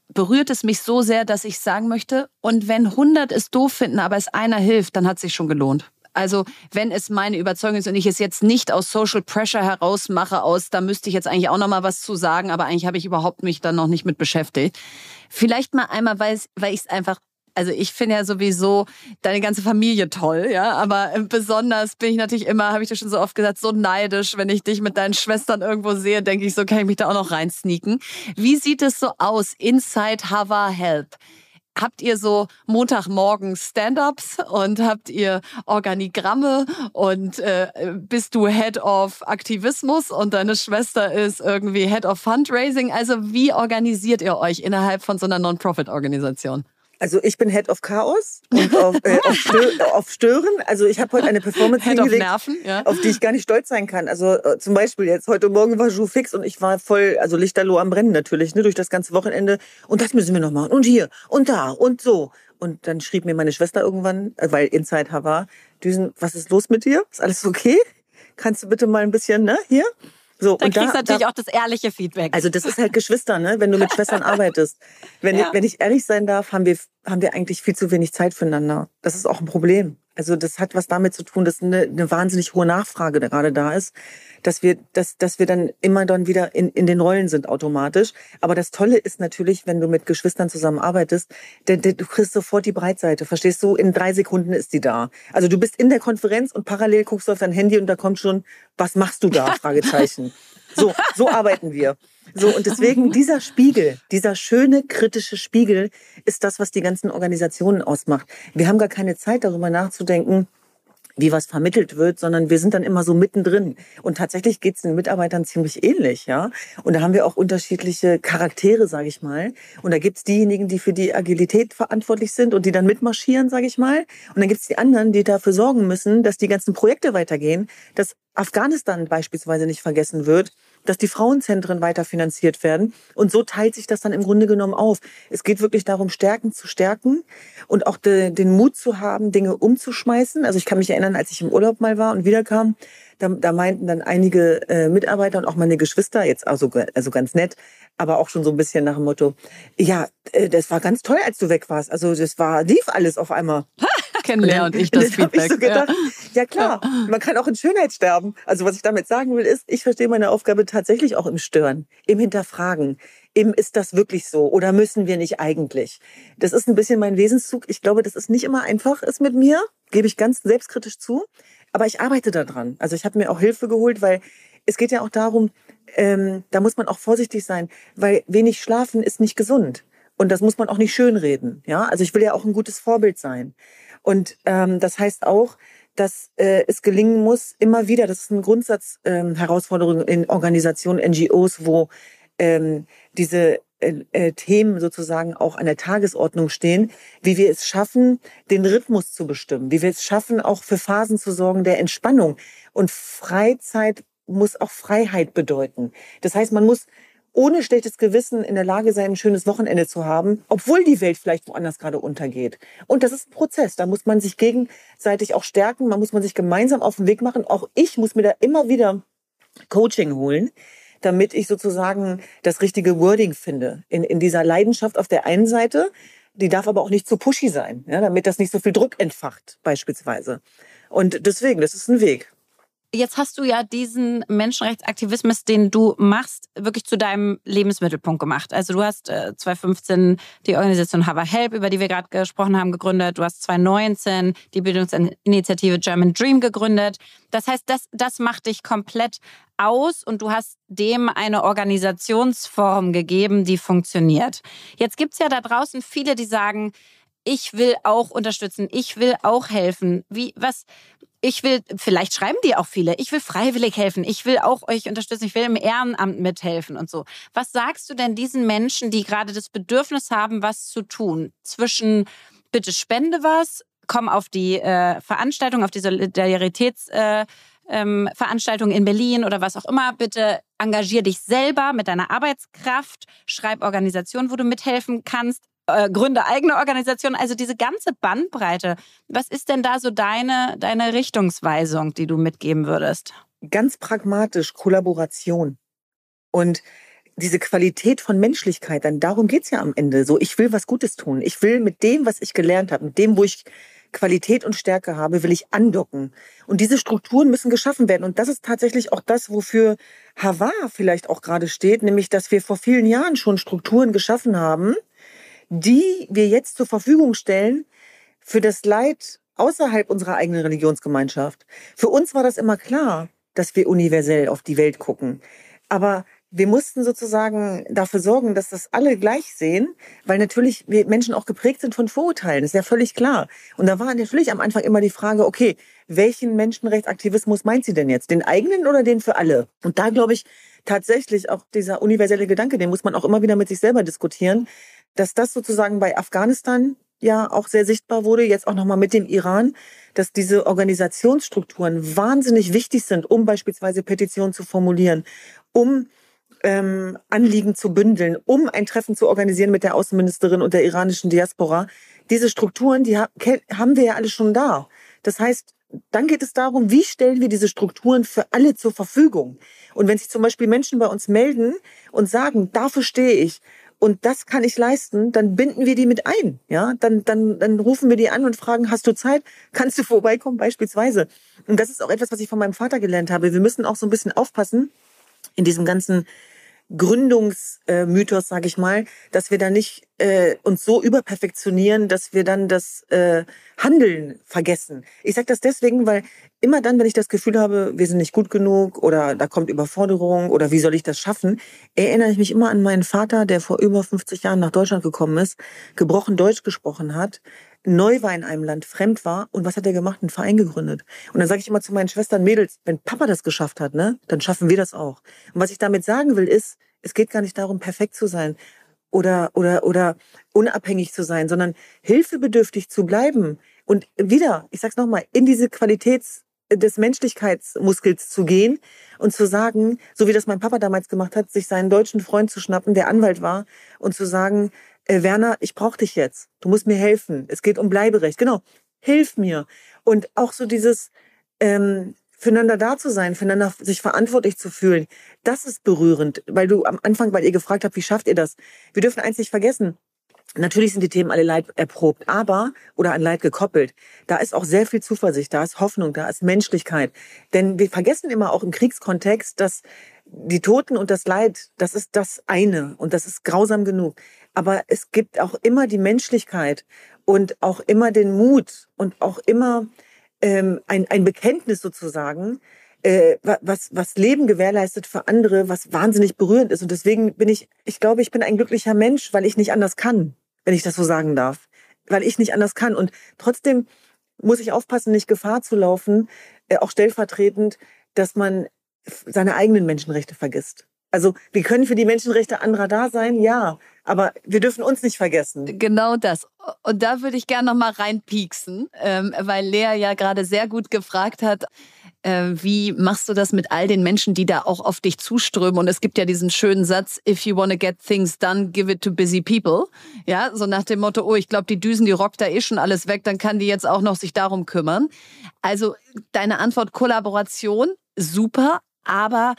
berührt es mich so sehr, dass ich sagen möchte, und wenn 100 es doof finden, aber es einer hilft, dann hat es sich schon gelohnt. Also wenn es meine Überzeugung ist und ich es jetzt nicht aus Social Pressure heraus mache, aus, da müsste ich jetzt eigentlich auch noch mal was zu sagen, aber eigentlich habe ich überhaupt mich dann noch nicht mit beschäftigt. Vielleicht mal einmal, weil, ich es einfach also ich finde ja sowieso deine ganze Familie toll, ja, aber besonders bin ich natürlich immer, habe ich dir schon so oft gesagt, so neidisch, wenn ich dich mit deinen Schwestern irgendwo sehe, denke ich so, kann ich mich da auch noch reinsneaken. Wie sieht es so aus inside Hava Help? Habt ihr so Montagmorgen Stand-ups und habt ihr Organigramme und äh, bist du Head of Aktivismus und deine Schwester ist irgendwie Head of Fundraising? Also wie organisiert ihr euch innerhalb von so einer Non-Profit-Organisation? Also ich bin Head of Chaos und auf, äh, auf, Stö auf Stören. Also ich habe heute eine Performance Head hingelegt, Nerven, ja. auf die ich gar nicht stolz sein kann. Also äh, zum Beispiel jetzt heute Morgen war Jou fix und ich war voll, also Lichterloh am Brennen natürlich, ne, durch das ganze Wochenende. Und das müssen wir noch machen. Und hier und da und so. Und dann schrieb mir meine Schwester irgendwann, äh, weil Inside war, Düsen, was ist los mit dir? Ist alles okay? Kannst du bitte mal ein bisschen, ne, hier? So, Dann und kriegst du natürlich da, auch das ehrliche Feedback. Also das ist halt Geschwister, ne? wenn du mit Schwestern arbeitest. Wenn, ja. ich, wenn ich ehrlich sein darf, haben wir, haben wir eigentlich viel zu wenig Zeit füreinander. Das ist auch ein Problem. Also das hat was damit zu tun, dass eine, eine wahnsinnig hohe Nachfrage gerade da ist, dass wir, dass, dass wir dann immer dann wieder in, in den Rollen sind automatisch. Aber das Tolle ist natürlich, wenn du mit Geschwistern zusammenarbeitest, denn, denn du kriegst sofort die Breitseite. Verstehst du? In drei Sekunden ist die da. Also du bist in der Konferenz und parallel guckst du auf dein Handy und da kommt schon, was machst du da? Fragezeichen. So, so arbeiten wir. So, und deswegen dieser Spiegel, dieser schöne kritische Spiegel ist das, was die ganzen Organisationen ausmacht. Wir haben gar keine Zeit, darüber nachzudenken, wie was vermittelt wird, sondern wir sind dann immer so mittendrin. Und tatsächlich geht es den Mitarbeitern ziemlich ähnlich, ja. Und da haben wir auch unterschiedliche Charaktere, sage ich mal. Und da gibt's diejenigen, die für die Agilität verantwortlich sind und die dann mitmarschieren, sage ich mal. Und dann gibt's die anderen, die dafür sorgen müssen, dass die ganzen Projekte weitergehen, dass Afghanistan beispielsweise nicht vergessen wird, dass die Frauenzentren weiter finanziert werden. Und so teilt sich das dann im Grunde genommen auf. Es geht wirklich darum, Stärken zu stärken und auch de, den Mut zu haben, Dinge umzuschmeißen. Also ich kann mich erinnern, als ich im Urlaub mal war und wiederkam, da, da meinten dann einige äh, Mitarbeiter und auch meine Geschwister, jetzt also, also ganz nett, aber auch schon so ein bisschen nach dem Motto, ja, äh, das war ganz toll, als du weg warst. Also das war, lief alles auf einmal. Kennenlernen und ich das, das Feedback. Ich so gedacht, ja. ja klar, man kann auch in Schönheit sterben. Also was ich damit sagen will, ist, ich verstehe meine Aufgabe tatsächlich auch im Stören, im Hinterfragen, im ist das wirklich so oder müssen wir nicht eigentlich? Das ist ein bisschen mein Wesenszug. Ich glaube, das ist nicht immer einfach ist mit mir, gebe ich ganz selbstkritisch zu. Aber ich arbeite daran. Also ich habe mir auch Hilfe geholt, weil es geht ja auch darum, ähm, da muss man auch vorsichtig sein, weil wenig schlafen ist nicht gesund. Und das muss man auch nicht schönreden. Ja, also ich will ja auch ein gutes Vorbild sein. Und ähm, das heißt auch, dass äh, es gelingen muss, immer wieder, das ist eine Grundsatzherausforderung ähm, in Organisationen, NGOs, wo ähm, diese äh, äh, Themen sozusagen auch an der Tagesordnung stehen, wie wir es schaffen, den Rhythmus zu bestimmen, wie wir es schaffen, auch für Phasen zu sorgen der Entspannung. Und Freizeit muss auch Freiheit bedeuten. Das heißt, man muss ohne schlechtes Gewissen in der Lage sein, ein schönes Wochenende zu haben, obwohl die Welt vielleicht woanders gerade untergeht. Und das ist ein Prozess. Da muss man sich gegenseitig auch stärken. Man muss man sich gemeinsam auf den Weg machen. Auch ich muss mir da immer wieder Coaching holen, damit ich sozusagen das richtige Wording finde. In, in dieser Leidenschaft auf der einen Seite, die darf aber auch nicht zu pushy sein, ja, damit das nicht so viel Druck entfacht, beispielsweise. Und deswegen, das ist ein Weg. Jetzt hast du ja diesen Menschenrechtsaktivismus, den du machst, wirklich zu deinem Lebensmittelpunkt gemacht. Also du hast äh, 2015 die Organisation Hava Help, über die wir gerade gesprochen haben, gegründet. Du hast 2019 die Bildungsinitiative German Dream gegründet. Das heißt, das, das macht dich komplett aus und du hast dem eine Organisationsform gegeben, die funktioniert. Jetzt gibt's ja da draußen viele, die sagen, ich will auch unterstützen, ich will auch helfen. Wie, was, ich will, vielleicht schreiben die auch viele, ich will freiwillig helfen, ich will auch euch unterstützen, ich will im Ehrenamt mithelfen und so. Was sagst du denn diesen Menschen, die gerade das Bedürfnis haben, was zu tun? Zwischen bitte spende was, komm auf die äh, Veranstaltung, auf die Solidaritäts... Äh, ähm, in Berlin oder was auch immer, bitte engagier dich selber mit deiner Arbeitskraft, schreib Organisationen, wo du mithelfen kannst, äh, gründe eigene Organisationen, also diese ganze Bandbreite. Was ist denn da so deine, deine Richtungsweisung, die du mitgeben würdest? Ganz pragmatisch Kollaboration. Und diese Qualität von Menschlichkeit, dann darum geht's ja am Ende. So, ich will was Gutes tun. Ich will mit dem, was ich gelernt habe, mit dem, wo ich Qualität und Stärke habe, will ich andocken. Und diese Strukturen müssen geschaffen werden. Und das ist tatsächlich auch das, wofür Hava vielleicht auch gerade steht, nämlich, dass wir vor vielen Jahren schon Strukturen geschaffen haben, die wir jetzt zur Verfügung stellen für das Leid außerhalb unserer eigenen Religionsgemeinschaft. Für uns war das immer klar, dass wir universell auf die Welt gucken. Aber wir mussten sozusagen dafür sorgen, dass das alle gleich sehen, weil natürlich wir Menschen auch geprägt sind von Vorurteilen. Ist ja völlig klar. Und da war natürlich am Anfang immer die Frage, okay, welchen Menschenrechtsaktivismus meint sie denn jetzt? Den eigenen oder den für alle? Und da glaube ich tatsächlich auch dieser universelle Gedanke, den muss man auch immer wieder mit sich selber diskutieren dass das sozusagen bei Afghanistan ja auch sehr sichtbar wurde, jetzt auch nochmal mit dem Iran, dass diese Organisationsstrukturen wahnsinnig wichtig sind, um beispielsweise Petitionen zu formulieren, um ähm, Anliegen zu bündeln, um ein Treffen zu organisieren mit der Außenministerin und der iranischen Diaspora. Diese Strukturen, die haben wir ja alle schon da. Das heißt, dann geht es darum, wie stellen wir diese Strukturen für alle zur Verfügung? Und wenn sich zum Beispiel Menschen bei uns melden und sagen, dafür stehe ich, und das kann ich leisten, dann binden wir die mit ein. Ja, dann, dann, dann rufen wir die an und fragen, hast du Zeit? Kannst du vorbeikommen beispielsweise? Und das ist auch etwas, was ich von meinem Vater gelernt habe. Wir müssen auch so ein bisschen aufpassen in diesem ganzen Gründungsmythos, äh, sage ich mal, dass wir da nicht äh, uns so überperfektionieren, dass wir dann das äh, Handeln vergessen. Ich sage das deswegen, weil immer dann, wenn ich das Gefühl habe, wir sind nicht gut genug oder da kommt Überforderung oder wie soll ich das schaffen, erinnere ich mich immer an meinen Vater, der vor über 50 Jahren nach Deutschland gekommen ist, gebrochen Deutsch gesprochen hat, neu war in einem Land, fremd war und was hat er gemacht? Einen Verein gegründet. Und dann sage ich immer zu meinen Schwestern, Mädels, wenn Papa das geschafft hat, ne, dann schaffen wir das auch. Und was ich damit sagen will, ist, es geht gar nicht darum, perfekt zu sein oder, oder, oder unabhängig zu sein, sondern hilfebedürftig zu bleiben. Und wieder, ich sag's nochmal, in diese Qualitäts- des Menschlichkeitsmuskels zu gehen und zu sagen, so wie das mein Papa damals gemacht hat, sich seinen deutschen Freund zu schnappen, der Anwalt war, und zu sagen, äh, Werner, ich brauche dich jetzt. Du musst mir helfen. Es geht um Bleiberecht. Genau, hilf mir. Und auch so dieses ähm, füreinander da zu sein, füreinander sich verantwortlich zu fühlen, das ist berührend, weil du am Anfang, weil ihr gefragt habt, wie schafft ihr das? Wir dürfen eins nicht vergessen. Natürlich sind die Themen alle Leid erprobt, aber, oder an Leid gekoppelt, da ist auch sehr viel Zuversicht, da ist Hoffnung, da ist Menschlichkeit. Denn wir vergessen immer auch im Kriegskontext, dass die Toten und das Leid, das ist das eine und das ist grausam genug. Aber es gibt auch immer die Menschlichkeit und auch immer den Mut und auch immer ähm, ein, ein Bekenntnis sozusagen, äh, was, was Leben gewährleistet für andere, was wahnsinnig berührend ist. Und deswegen bin ich, ich glaube, ich bin ein glücklicher Mensch, weil ich nicht anders kann, wenn ich das so sagen darf. Weil ich nicht anders kann. Und trotzdem muss ich aufpassen, nicht Gefahr zu laufen, äh, auch stellvertretend, dass man seine eigenen Menschenrechte vergisst. Also wir können für die Menschenrechte anderer da sein, ja, aber wir dürfen uns nicht vergessen. Genau das. Und da würde ich gerne noch mal reinpieksen, ähm, weil Lea ja gerade sehr gut gefragt hat, äh, wie machst du das mit all den Menschen, die da auch auf dich zuströmen? Und es gibt ja diesen schönen Satz, if you want to get things done, give it to busy people. Ja, so nach dem Motto, oh, ich glaube, die Düsen, die rockt da eh schon alles weg, dann kann die jetzt auch noch sich darum kümmern. Also deine Antwort Kollaboration, super, aber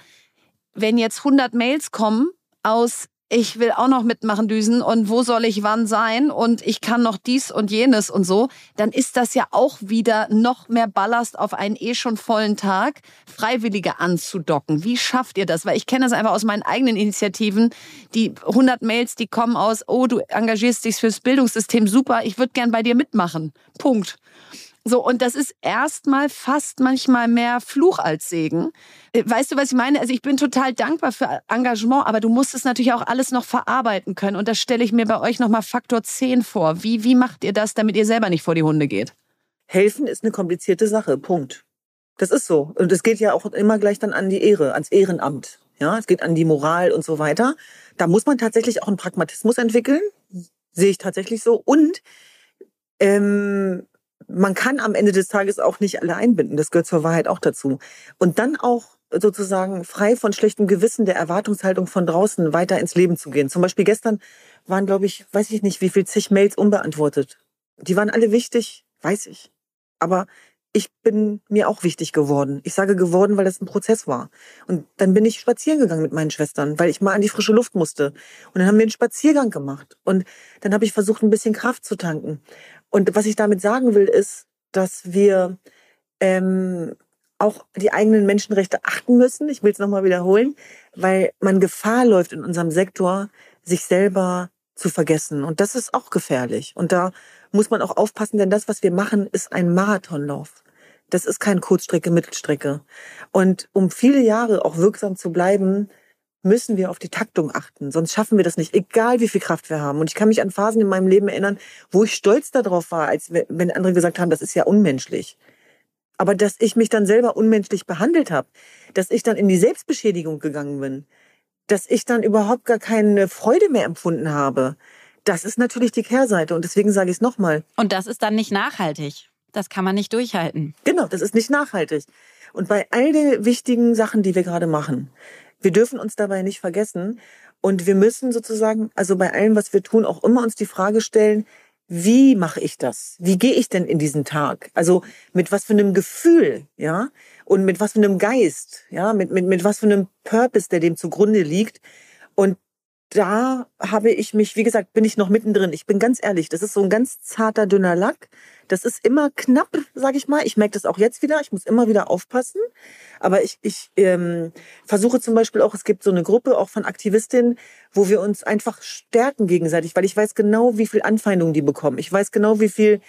wenn jetzt 100 Mails kommen aus ich will auch noch mitmachen düsen und wo soll ich wann sein und ich kann noch dies und jenes und so, dann ist das ja auch wieder noch mehr Ballast auf einen eh schon vollen Tag, Freiwillige anzudocken. Wie schafft ihr das? Weil ich kenne das einfach aus meinen eigenen Initiativen, die 100 Mails, die kommen aus, oh, du engagierst dich fürs Bildungssystem, super, ich würde gern bei dir mitmachen. Punkt. So, und das ist erstmal fast manchmal mehr Fluch als Segen. Äh, weißt du, was ich meine? Also ich bin total dankbar für Engagement, aber du musst es natürlich auch alles noch verarbeiten können. Und das stelle ich mir bei euch nochmal Faktor 10 vor. Wie, wie macht ihr das, damit ihr selber nicht vor die Hunde geht? Helfen ist eine komplizierte Sache. Punkt. Das ist so. Und es geht ja auch immer gleich dann an die Ehre, ans Ehrenamt. Ja, es geht an die Moral und so weiter. Da muss man tatsächlich auch einen Pragmatismus entwickeln. Sehe ich tatsächlich so. Und ähm, man kann am Ende des Tages auch nicht alle einbinden. Das gehört zur Wahrheit auch dazu. Und dann auch sozusagen frei von schlechtem Gewissen der Erwartungshaltung von draußen weiter ins Leben zu gehen. Zum Beispiel gestern waren, glaube ich, weiß ich nicht, wie viel zig Mails unbeantwortet. Die waren alle wichtig, weiß ich. Aber ich bin mir auch wichtig geworden. Ich sage geworden, weil das ein Prozess war. Und dann bin ich spazieren gegangen mit meinen Schwestern, weil ich mal an die frische Luft musste. Und dann haben wir einen Spaziergang gemacht. Und dann habe ich versucht, ein bisschen Kraft zu tanken. Und was ich damit sagen will, ist, dass wir ähm, auch die eigenen Menschenrechte achten müssen. Ich will es nochmal wiederholen, weil man Gefahr läuft in unserem Sektor, sich selber zu vergessen. Und das ist auch gefährlich. Und da muss man auch aufpassen, denn das, was wir machen, ist ein Marathonlauf. Das ist kein Kurzstrecke, Mittelstrecke. Und um viele Jahre auch wirksam zu bleiben, müssen wir auf die Taktung achten. Sonst schaffen wir das nicht, egal wie viel Kraft wir haben. Und ich kann mich an Phasen in meinem Leben erinnern, wo ich stolz darauf war, als wenn andere gesagt haben, das ist ja unmenschlich. Aber dass ich mich dann selber unmenschlich behandelt habe, dass ich dann in die Selbstbeschädigung gegangen bin, dass ich dann überhaupt gar keine Freude mehr empfunden habe, das ist natürlich die Kehrseite. Und deswegen sage ich es nochmal. Und das ist dann nicht nachhaltig. Das kann man nicht durchhalten. Genau, das ist nicht nachhaltig. Und bei all den wichtigen Sachen, die wir gerade machen, wir dürfen uns dabei nicht vergessen. Und wir müssen sozusagen, also bei allem, was wir tun, auch immer uns die Frage stellen, wie mache ich das? Wie gehe ich denn in diesen Tag? Also mit was für einem Gefühl, ja? Und mit was für einem Geist, ja? Mit, mit, mit was für einem Purpose, der dem zugrunde liegt. Und da habe ich mich, wie gesagt, bin ich noch mittendrin. Ich bin ganz ehrlich, das ist so ein ganz zarter, dünner Lack. Das ist immer knapp, sage ich mal. Ich merke das auch jetzt wieder. Ich muss immer wieder aufpassen. Aber ich, ich ähm, versuche zum Beispiel auch, es gibt so eine Gruppe auch von Aktivistinnen, wo wir uns einfach stärken gegenseitig, weil ich weiß genau, wie viel Anfeindungen die bekommen. Ich weiß genau, wie viel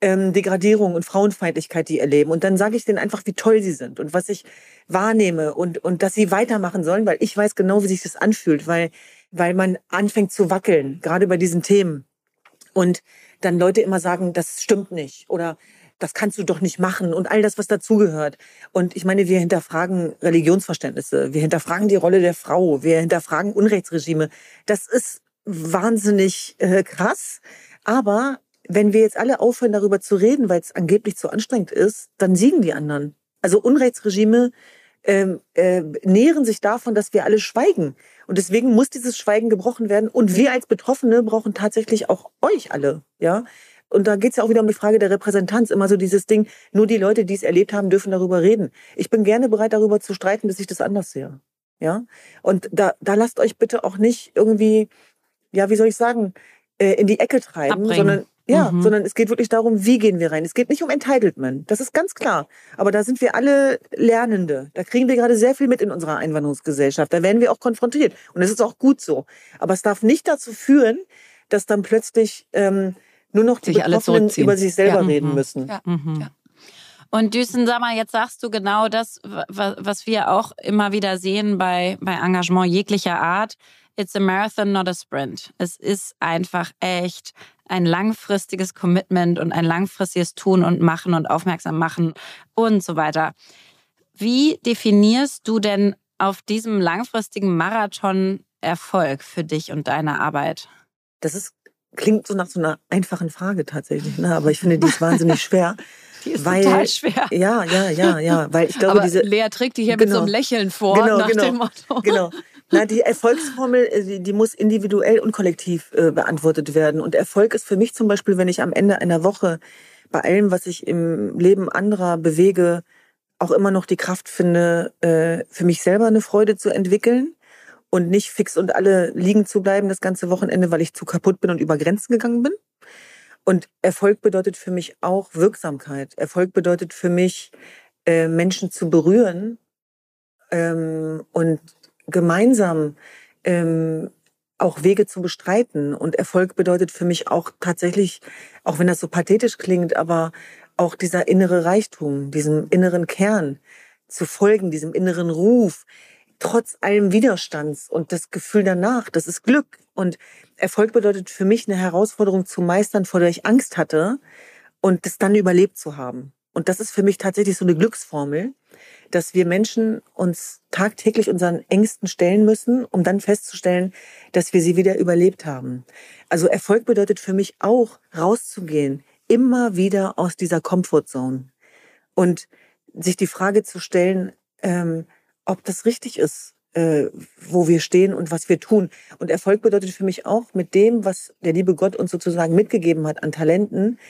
ähm, Degradierung und Frauenfeindlichkeit die erleben. Und dann sage ich denen einfach, wie toll sie sind und was ich wahrnehme und, und dass sie weitermachen sollen, weil ich weiß genau, wie sich das anfühlt, weil, weil man anfängt zu wackeln, gerade bei diesen Themen. Und dann Leute immer sagen, das stimmt nicht oder das kannst du doch nicht machen und all das, was dazugehört. Und ich meine, wir hinterfragen Religionsverständnisse, wir hinterfragen die Rolle der Frau, wir hinterfragen Unrechtsregime. Das ist wahnsinnig äh, krass. Aber wenn wir jetzt alle aufhören, darüber zu reden, weil es angeblich zu anstrengend ist, dann siegen die anderen. Also Unrechtsregime ähm, äh, nähren sich davon, dass wir alle schweigen. Und deswegen muss dieses Schweigen gebrochen werden. Und wir als Betroffene brauchen tatsächlich auch euch alle. Ja. Und da geht's ja auch wieder um die Frage der Repräsentanz. Immer so dieses Ding, nur die Leute, die es erlebt haben, dürfen darüber reden. Ich bin gerne bereit, darüber zu streiten, bis ich das anders sehe. Ja. Und da, da lasst euch bitte auch nicht irgendwie, ja, wie soll ich sagen, äh, in die Ecke treiben, Abbringen. sondern ja, Mhm. sondern es geht wirklich darum, wie gehen wir rein. Es geht nicht um Entitlement. Das ist ganz klar. Aber da sind wir alle Lernende. Da kriegen wir gerade sehr viel mit in unserer Einwanderungsgesellschaft. Da werden wir auch konfrontiert. Und es ist auch gut so. Aber es darf nicht dazu führen, dass dann plötzlich ähm, nur noch die Sich Betroffenen über sich selber Ja. reden Mhm. müssen. Ja. Mhm. Ja. Und Düsen, sag mal, jetzt sagst du genau das, wa- was wir auch immer wieder sehen bei, bei Engagement jeglicher Art. It's a marathon, not a sprint. Es ist einfach echt ein langfristiges Commitment und ein langfristiges Tun und Machen und Aufmerksam machen und so weiter. Wie definierst du denn auf diesem langfristigen Marathon Erfolg für dich und deine Arbeit? Das ist, klingt so nach so einer einfachen Frage tatsächlich. Ne? Aber ich finde, die ist wahnsinnig schwer. Die ist Weil- total schwer. Ja, ja, ja, ja. Weil ich glaube, Aber diese. Lea trägt die hier mit so Genau. einem Lächeln vor Genau, nach genau. dem Motto. Genau. Na, die Erfolgsformel, äh, die, die muss individuell und kollektiv äh, beantwortet werden. Und Erfolg ist für mich zum Beispiel, wenn ich am Ende einer Woche bei allem, was ich im Leben anderer bewege, auch immer noch die Kraft finde, äh, für mich selber eine Freude zu entwickeln und nicht fix und alle liegen zu bleiben das ganze Wochenende, weil ich zu kaputt bin und über Grenzen gegangen bin. Und Erfolg bedeutet für mich auch Wirksamkeit. Erfolg bedeutet für mich, äh, Menschen zu berühren ähm, und gemeinsam ähm, auch Wege zu bestreiten. Und Erfolg bedeutet für mich auch tatsächlich, auch wenn das so pathetisch klingt, aber auch dieser innere Reichtum, diesem inneren Kern zu folgen, diesem inneren Ruf, trotz allem Widerstands und das Gefühl danach, das ist Glück. Und Erfolg bedeutet für mich eine Herausforderung zu meistern, vor der ich Angst hatte und das dann überlebt zu haben. Und das ist für mich tatsächlich so eine Glücksformel, dass wir Menschen uns tagtäglich unseren Ängsten stellen müssen, um dann festzustellen, dass wir sie wieder überlebt haben. Also Erfolg bedeutet für mich auch rauszugehen, immer wieder aus dieser Comfortzone und sich die Frage zu stellen, ähm, ob das richtig ist, äh, wo wir stehen und was wir tun. Und Erfolg bedeutet für mich auch, mit dem, was der liebe Gott uns sozusagen mitgegeben hat an Talenten,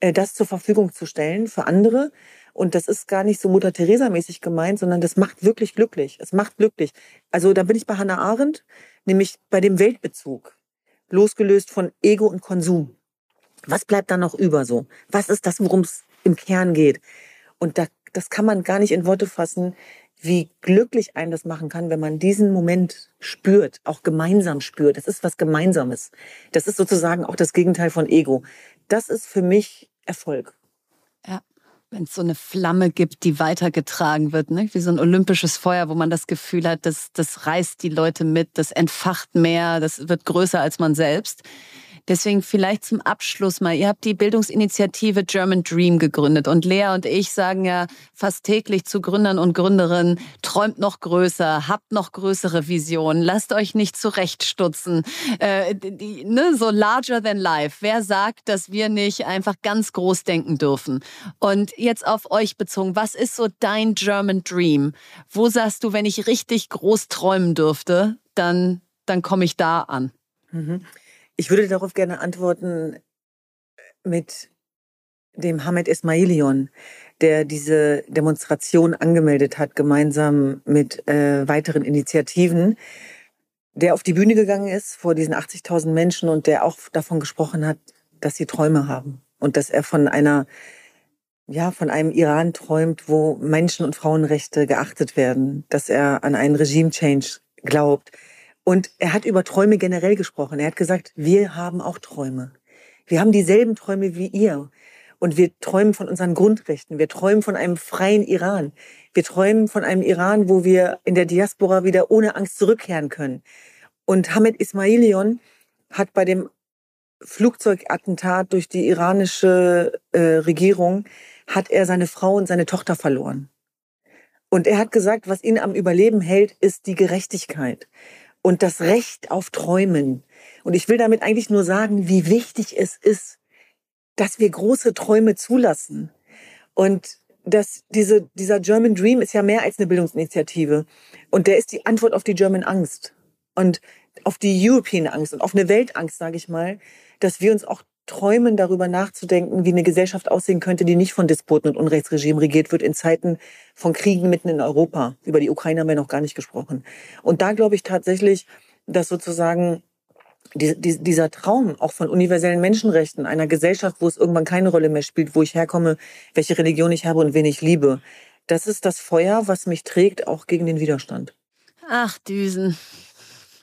das zur Verfügung zu stellen für andere. Und das ist gar nicht so Mutter Teresa mäßig gemeint, sondern das macht wirklich glücklich. Es macht glücklich. Also da bin ich bei Hannah Arendt, nämlich bei dem Weltbezug, losgelöst von Ego und Konsum. Was bleibt da noch über so? Was ist das, worum es im Kern geht? Und da, das kann man gar nicht in Worte fassen, wie glücklich einen das machen kann, wenn man diesen Moment spürt, auch gemeinsam spürt. Das ist was Gemeinsames. Das ist sozusagen auch das Gegenteil von Ego. Das ist für mich Erfolg. Ja. Wenn es so eine Flamme gibt, die weitergetragen wird, ne? wie so ein olympisches Feuer, wo man das Gefühl hat, das, das reißt die Leute mit, das entfacht mehr, das wird größer als man selbst. Deswegen vielleicht zum Abschluss mal. Ihr habt die Bildungsinitiative German Dream gegründet und Lea und ich sagen ja fast täglich zu Gründern und Gründerinnen, träumt noch größer, habt noch größere Visionen, lasst euch nicht zurechtstutzen. Äh, die, ne, so larger than life. Wer sagt, dass wir nicht einfach ganz groß denken dürfen? Und jetzt auf euch bezogen, was ist so dein German Dream? Wo sagst du, wenn ich richtig groß träumen dürfte, dann, dann komme ich da an? Mhm. Ich würde darauf gerne antworten mit dem Hamed Ismailion, der diese Demonstration angemeldet hat, gemeinsam mit äh, weiteren Initiativen, der auf die Bühne gegangen ist vor diesen 80.000 Menschen und der auch davon gesprochen hat, dass sie Träume haben und dass er von einer ja, von einem Iran träumt, wo Menschen- und Frauenrechte geachtet werden, dass er an einen Regime-Change glaubt, und er hat über Träume generell gesprochen. Er hat gesagt, wir haben auch Träume. Wir haben dieselben Träume wie ihr. Und wir träumen von unseren Grundrechten. Wir träumen von einem freien Iran. Wir träumen von einem Iran, wo wir in der Diaspora wieder ohne Angst zurückkehren können. Und Hamed Ismailion hat bei dem Flugzeugattentat durch die iranische äh, Regierung, hat er seine Frau und seine Tochter verloren. Und er hat gesagt, was ihn am Überleben hält, ist die Gerechtigkeit und das Recht auf Träumen. Und ich will damit eigentlich nur sagen, wie wichtig es ist, dass wir große Träume zulassen. Und dass diese, dieser German Dream ist ja mehr als eine Bildungsinitiative. Und der ist die Antwort auf die German Angst und auf die European Angst und auf eine Weltangst, sage ich mal, dass wir uns auch träumen, darüber nachzudenken, wie eine Gesellschaft aussehen könnte, die nicht von Despoten und Unrechtsregimen regiert wird in Zeiten von Kriegen mitten in Europa. Über die Ukraine haben wir noch gar nicht gesprochen. Und da glaube ich tatsächlich, dass sozusagen dieser Traum auch von universellen Menschenrechten, einer Gesellschaft, wo es irgendwann keine Rolle mehr spielt, wo ich herkomme, welche Religion ich habe und wen ich liebe, das ist das Feuer, was mich trägt, auch gegen den Widerstand. Ach, Düsen.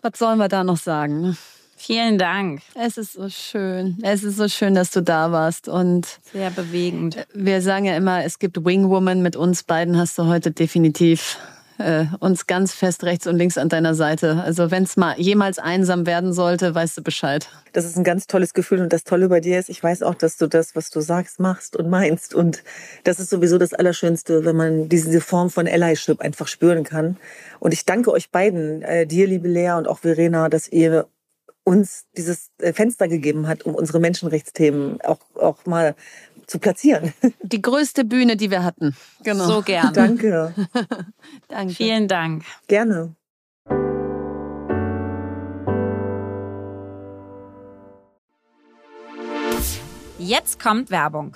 Was sollen wir da noch sagen? Vielen Dank. Es ist so schön. Es ist so schön, dass du da warst und sehr bewegend. Wir sagen ja immer, es gibt Wingwoman. Mit uns beiden hast du heute definitiv äh, uns ganz fest rechts und links an deiner Seite. Also wenn es mal jemals einsam werden sollte, weißt du Bescheid. Das ist ein ganz tolles Gefühl und das Tolle bei dir ist, ich weiß auch, dass du das, was du sagst, machst und meinst und das ist sowieso das Allerschönste, wenn man diese Form von Allyship einfach spüren kann. Und ich danke euch beiden, äh, dir, liebe Lea und auch Verena, dass ihr uns dieses äh, Fenster gegeben hat, um unsere Menschenrechtsthemen auch, auch mal zu platzieren. Die größte Bühne, die wir hatten. Genau. So gern. Danke. Danke. Vielen Dank. Gerne. Jetzt kommt Werbung.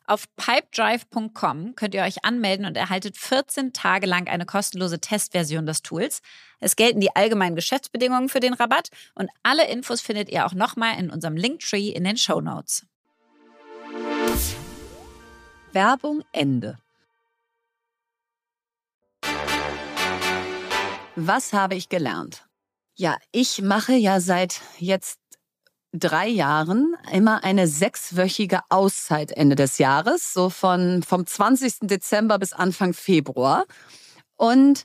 Auf pipedrive.com könnt ihr euch anmelden und erhaltet 14 Tage lang eine kostenlose Testversion des Tools. Es gelten die allgemeinen Geschäftsbedingungen für den Rabatt und alle Infos findet ihr auch nochmal in unserem Linktree in den Show Notes. Werbung Ende. Was habe ich gelernt? Ja, ich mache ja seit jetzt drei Jahren immer eine sechswöchige Auszeit Ende des Jahres, so von vom 20. Dezember bis Anfang Februar. Und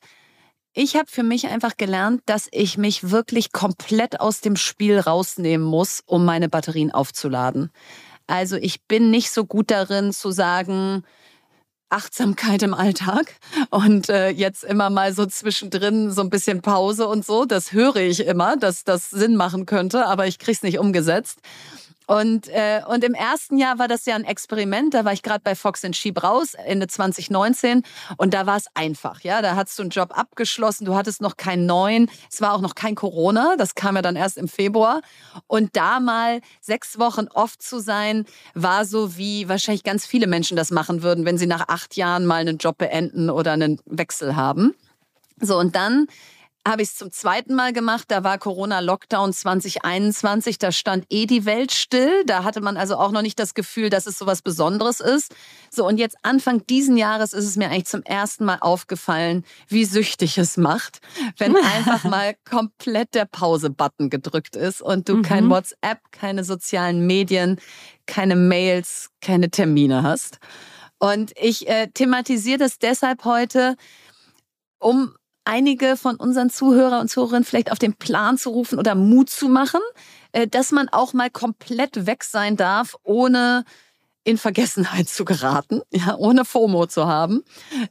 ich habe für mich einfach gelernt, dass ich mich wirklich komplett aus dem Spiel rausnehmen muss, um meine Batterien aufzuladen. Also ich bin nicht so gut darin zu sagen, Achtsamkeit im Alltag und äh, jetzt immer mal so zwischendrin so ein bisschen Pause und so. Das höre ich immer, dass das Sinn machen könnte, aber ich krieg's nicht umgesetzt. Und, äh, und im ersten Jahr war das ja ein Experiment. Da war ich gerade bei Fox Sheep raus, Ende 2019. Und da war es einfach. Ja, Da hattest du einen Job abgeschlossen, du hattest noch keinen neuen. Es war auch noch kein Corona, das kam ja dann erst im Februar. Und da mal sechs Wochen off zu sein, war so, wie wahrscheinlich ganz viele Menschen das machen würden, wenn sie nach acht Jahren mal einen Job beenden oder einen Wechsel haben. So, und dann habe ich es zum zweiten Mal gemacht. Da war Corona-Lockdown 2021. Da stand eh die Welt still. Da hatte man also auch noch nicht das Gefühl, dass es so was Besonderes ist. So, und jetzt Anfang diesen Jahres ist es mir eigentlich zum ersten Mal aufgefallen, wie süchtig es macht, wenn einfach mal komplett der Pause-Button gedrückt ist und du mhm. kein WhatsApp, keine sozialen Medien, keine Mails, keine Termine hast. Und ich äh, thematisiere das deshalb heute, um einige von unseren Zuhörer und Zuhörerinnen vielleicht auf den Plan zu rufen oder Mut zu machen, äh, dass man auch mal komplett weg sein darf, ohne in Vergessenheit zu geraten, ja, ohne FOMO zu haben.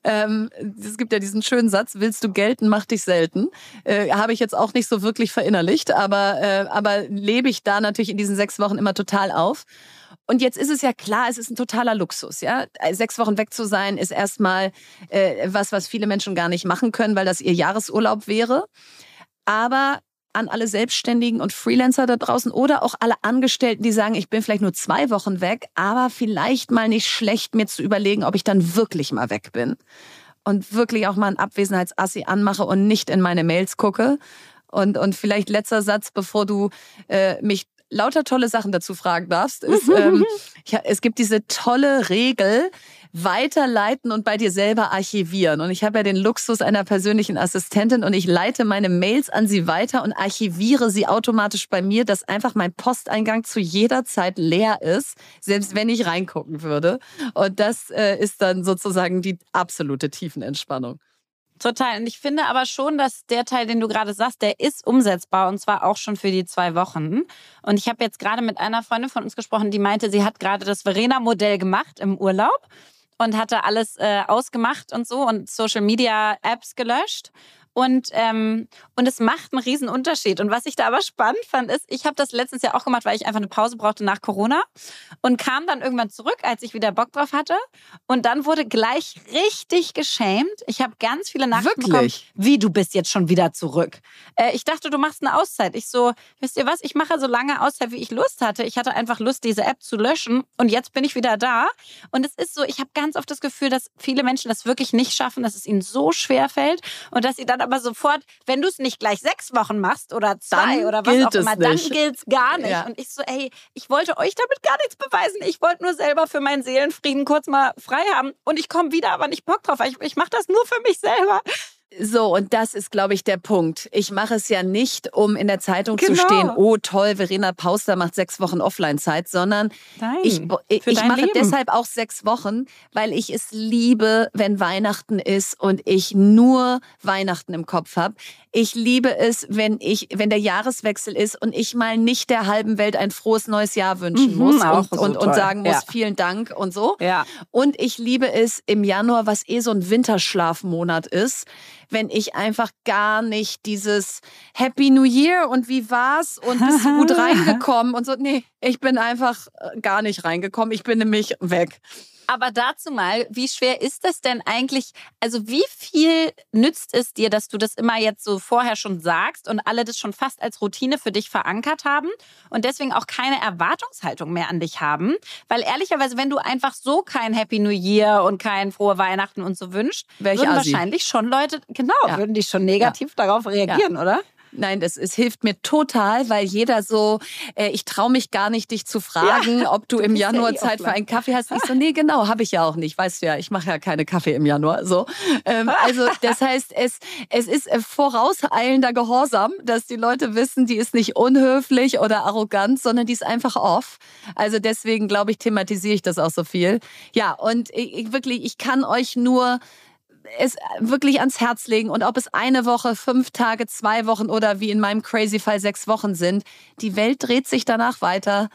Ähm, es gibt ja diesen schönen Satz, willst du gelten, mach dich selten. Äh, Habe ich jetzt auch nicht so wirklich verinnerlicht, aber, äh, aber lebe ich da natürlich in diesen sechs Wochen immer total auf. Und jetzt ist es ja klar, es ist ein totaler Luxus, ja. Sechs Wochen weg zu sein, ist erstmal äh, was, was viele Menschen gar nicht machen können, weil das ihr Jahresurlaub wäre. Aber an alle Selbstständigen und Freelancer da draußen oder auch alle Angestellten, die sagen, ich bin vielleicht nur zwei Wochen weg, aber vielleicht mal nicht schlecht, mir zu überlegen, ob ich dann wirklich mal weg bin. Und wirklich auch mal ein Abwesenheitsassi anmache und nicht in meine Mails gucke. Und, und vielleicht letzter Satz, bevor du äh, mich lauter tolle Sachen dazu fragen darfst, ist, ähm, ja, es gibt diese tolle Regel, weiterleiten und bei dir selber archivieren. Und ich habe ja den Luxus einer persönlichen Assistentin und ich leite meine Mails an sie weiter und archiviere sie automatisch bei mir, dass einfach mein Posteingang zu jeder Zeit leer ist, selbst wenn ich reingucken würde. Und das äh, ist dann sozusagen die absolute Tiefenentspannung. Total. Und ich finde aber schon, dass der Teil, den du gerade sagst, der ist umsetzbar und zwar auch schon für die zwei Wochen. Und ich habe jetzt gerade mit einer Freundin von uns gesprochen, die meinte, sie hat gerade das Verena-Modell gemacht im Urlaub und hatte alles äh, ausgemacht und so und Social Media Apps gelöscht. Und, ähm, und es macht einen riesen Unterschied. Und was ich da aber spannend fand, ist, ich habe das letztens ja auch gemacht, weil ich einfach eine Pause brauchte nach Corona und kam dann irgendwann zurück, als ich wieder Bock drauf hatte. Und dann wurde gleich richtig geschämt. Ich habe ganz viele Nachrichten Wirklich? bekommen, wie du bist jetzt schon wieder zurück. Äh, ich dachte, du machst eine Auszeit. Ich so, wisst ihr was, ich mache so lange Auszeit, wie ich Lust hatte. Ich hatte einfach Lust, diese App zu löschen und jetzt bin ich wieder da. Und es ist so, ich habe ganz oft das Gefühl, dass viele Menschen das wirklich nicht schaffen, dass es ihnen so schwer fällt und dass sie dann aber sofort, wenn du es nicht gleich sechs Wochen machst oder zwei Dann oder was auch immer, dann gilt es gar nicht. Ja. Und ich so, ey, ich wollte euch damit gar nichts beweisen. Ich wollte nur selber für meinen Seelenfrieden kurz mal frei haben. Und ich komme wieder, aber nicht Bock drauf. Ich, ich mache das nur für mich selber. So, und das ist, glaube ich, der Punkt. Ich mache es ja nicht, um in der Zeitung zu Genau. stehen, oh toll, Verena Pauster macht sechs Wochen Offline-Zeit, sondern Nein, ich, ich, mache Leben. deshalb auch sechs Wochen, weil ich es liebe, wenn Weihnachten ist und ich nur Weihnachten im Kopf habe. Ich liebe es, wenn ich, wenn der Jahreswechsel ist und ich mal nicht der halben Welt ein frohes neues Jahr wünschen Mhm, muss und, so und, und sagen muss, Ja. vielen Dank und so. Ja. Und ich liebe es im Januar, was eh so ein Winterschlafmonat ist, wenn ich einfach gar nicht dieses Happy New Year und wie war's und bist du gut reingekommen und so. Nee, ich bin einfach äh, gar nicht reingekommen. Ich bin nämlich weg. Aber dazu mal, wie schwer ist das denn eigentlich? Also wie viel nützt es dir, dass du das immer jetzt so vorher schon sagst und alle das schon fast als Routine für dich verankert haben und deswegen auch keine Erwartungshaltung mehr an dich haben? Weil ehrlicherweise, wenn du einfach so kein Happy New Year und kein frohe Weihnachten und so wünscht, würden Assi. wahrscheinlich schon Leute, genau, Ja. würden die schon negativ darauf reagieren, oder? Nein, das, es hilft mir total, weil jeder so, äh, ich traue mich gar nicht, dich zu fragen, ob du, du im bist ja Januar eh Zeit für einen Kaffee hast. Ich so, nee, genau, habe ich ja auch nicht. Weißt du ja, ich mache ja keine Kaffee im Januar. So, ähm, also das heißt, es es ist äh, vorauseilender Gehorsam, dass die Leute wissen, die ist nicht unhöflich oder arrogant, sondern die ist einfach off. Also deswegen glaube ich, thematisiere ich das auch so viel. Ja, und ich, ich wirklich, ich kann euch nur es wirklich ans Herz legen und ob es eine Woche, fünf Tage, zwei Wochen oder wie in meinem Crazy Fall sechs Wochen sind, die Welt dreht sich danach weiter.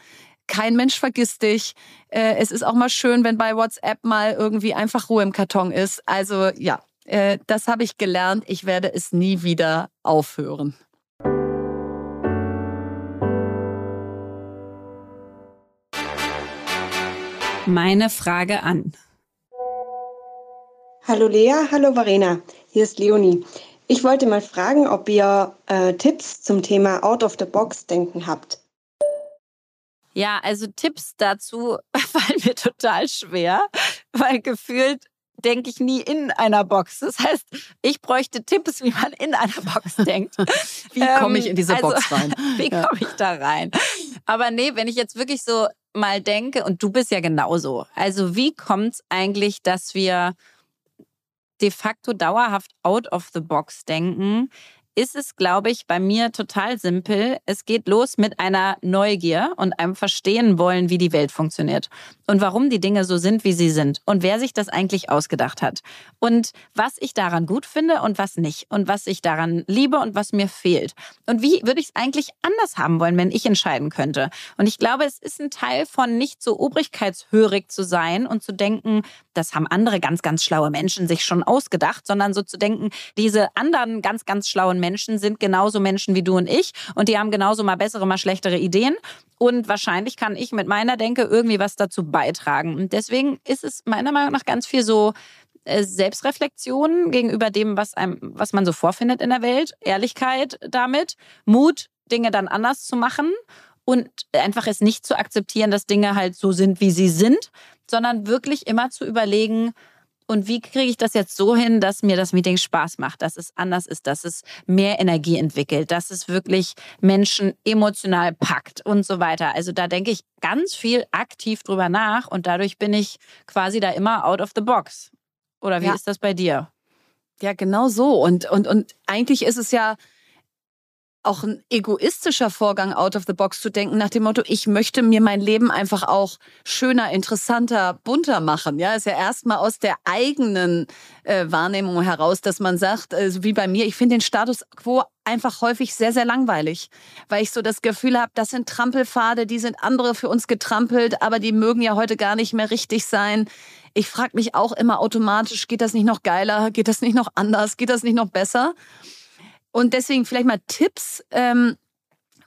Kein Mensch vergisst dich. Äh, Es ist auch mal schön, wenn bei WhatsApp mal irgendwie einfach Ruhe im Karton ist. Also ja, äh, das habe ich gelernt. Ich werde es nie wieder aufhören. Meine Frage an. Hallo Lea, hallo Verena, hier ist Leonie. Ich wollte mal fragen, ob ihr äh, Tipps zum Thema Out-of-the-Box-Denken habt. Ja, also Tipps dazu fallen mir total schwer, weil gefühlt denke ich nie in einer Box. Das heißt, ich bräuchte Tipps, wie man in einer Box denkt. Wie komme ich in diese also, Box rein? Wie komme ich da rein? Aber nee, wenn ich jetzt wirklich so mal denke, und du bist ja genauso. Also wie kommt es eigentlich, dass wir de facto dauerhaft out of the box denken? Ist es, glaube ich, bei mir total simpel. Es geht los mit einer Neugier und einem Verstehen wollen, wie die Welt funktioniert und warum die Dinge so sind, wie sie sind und wer sich das eigentlich ausgedacht hat und was ich daran gut finde und was nicht und was ich daran liebe und was mir fehlt und wie würde ich es eigentlich anders haben wollen, wenn ich entscheiden könnte. Und ich glaube, es ist ein Teil von nicht so obrigkeitshörig zu sein und zu denken, das haben andere ganz, ganz schlaue Menschen sich schon ausgedacht, sondern so zu denken, diese anderen ganz, ganz schlauen Menschen sind genauso Menschen wie du und ich. Und die haben genauso mal bessere, mal schlechtere Ideen. Und wahrscheinlich kann ich mit meiner Denke irgendwie was dazu beitragen. Und deswegen ist es meiner Meinung nach ganz viel so äh, Selbstreflexion gegenüber dem, was einem, was man so vorfindet in der Welt, Ehrlichkeit damit, Mut, Dinge dann anders zu machen. Und einfach es nicht zu akzeptieren, dass Dinge halt so sind, wie sie sind, sondern wirklich immer zu überlegen, und wie kriege ich das jetzt so hin, dass mir das Meeting Spaß macht, dass es anders ist, dass es mehr Energie entwickelt, dass es wirklich Menschen emotional packt und so weiter. Also da denke ich ganz viel aktiv drüber nach und dadurch bin ich quasi da immer out of the box. Oder wie Ja. ist das bei dir? Ja, genau so. Und, und, und eigentlich ist es ja auch ein egoistischer Vorgang, out of the box zu denken, nach dem Motto, ich möchte mir mein Leben einfach auch schöner, interessanter, bunter machen. Ja, ist ja erstmal aus der eigenen äh, Wahrnehmung heraus, dass man sagt, äh, wie bei mir, ich finde den Status quo einfach häufig sehr, sehr langweilig, weil ich so das Gefühl habe, das sind Trampelpfade, die sind andere für uns getrampelt, aber die mögen ja heute gar nicht mehr richtig sein. Ich frage mich auch immer automatisch, geht das nicht noch geiler, geht das nicht noch anders, geht das nicht noch besser? Und deswegen vielleicht mal Tipps. Ähm,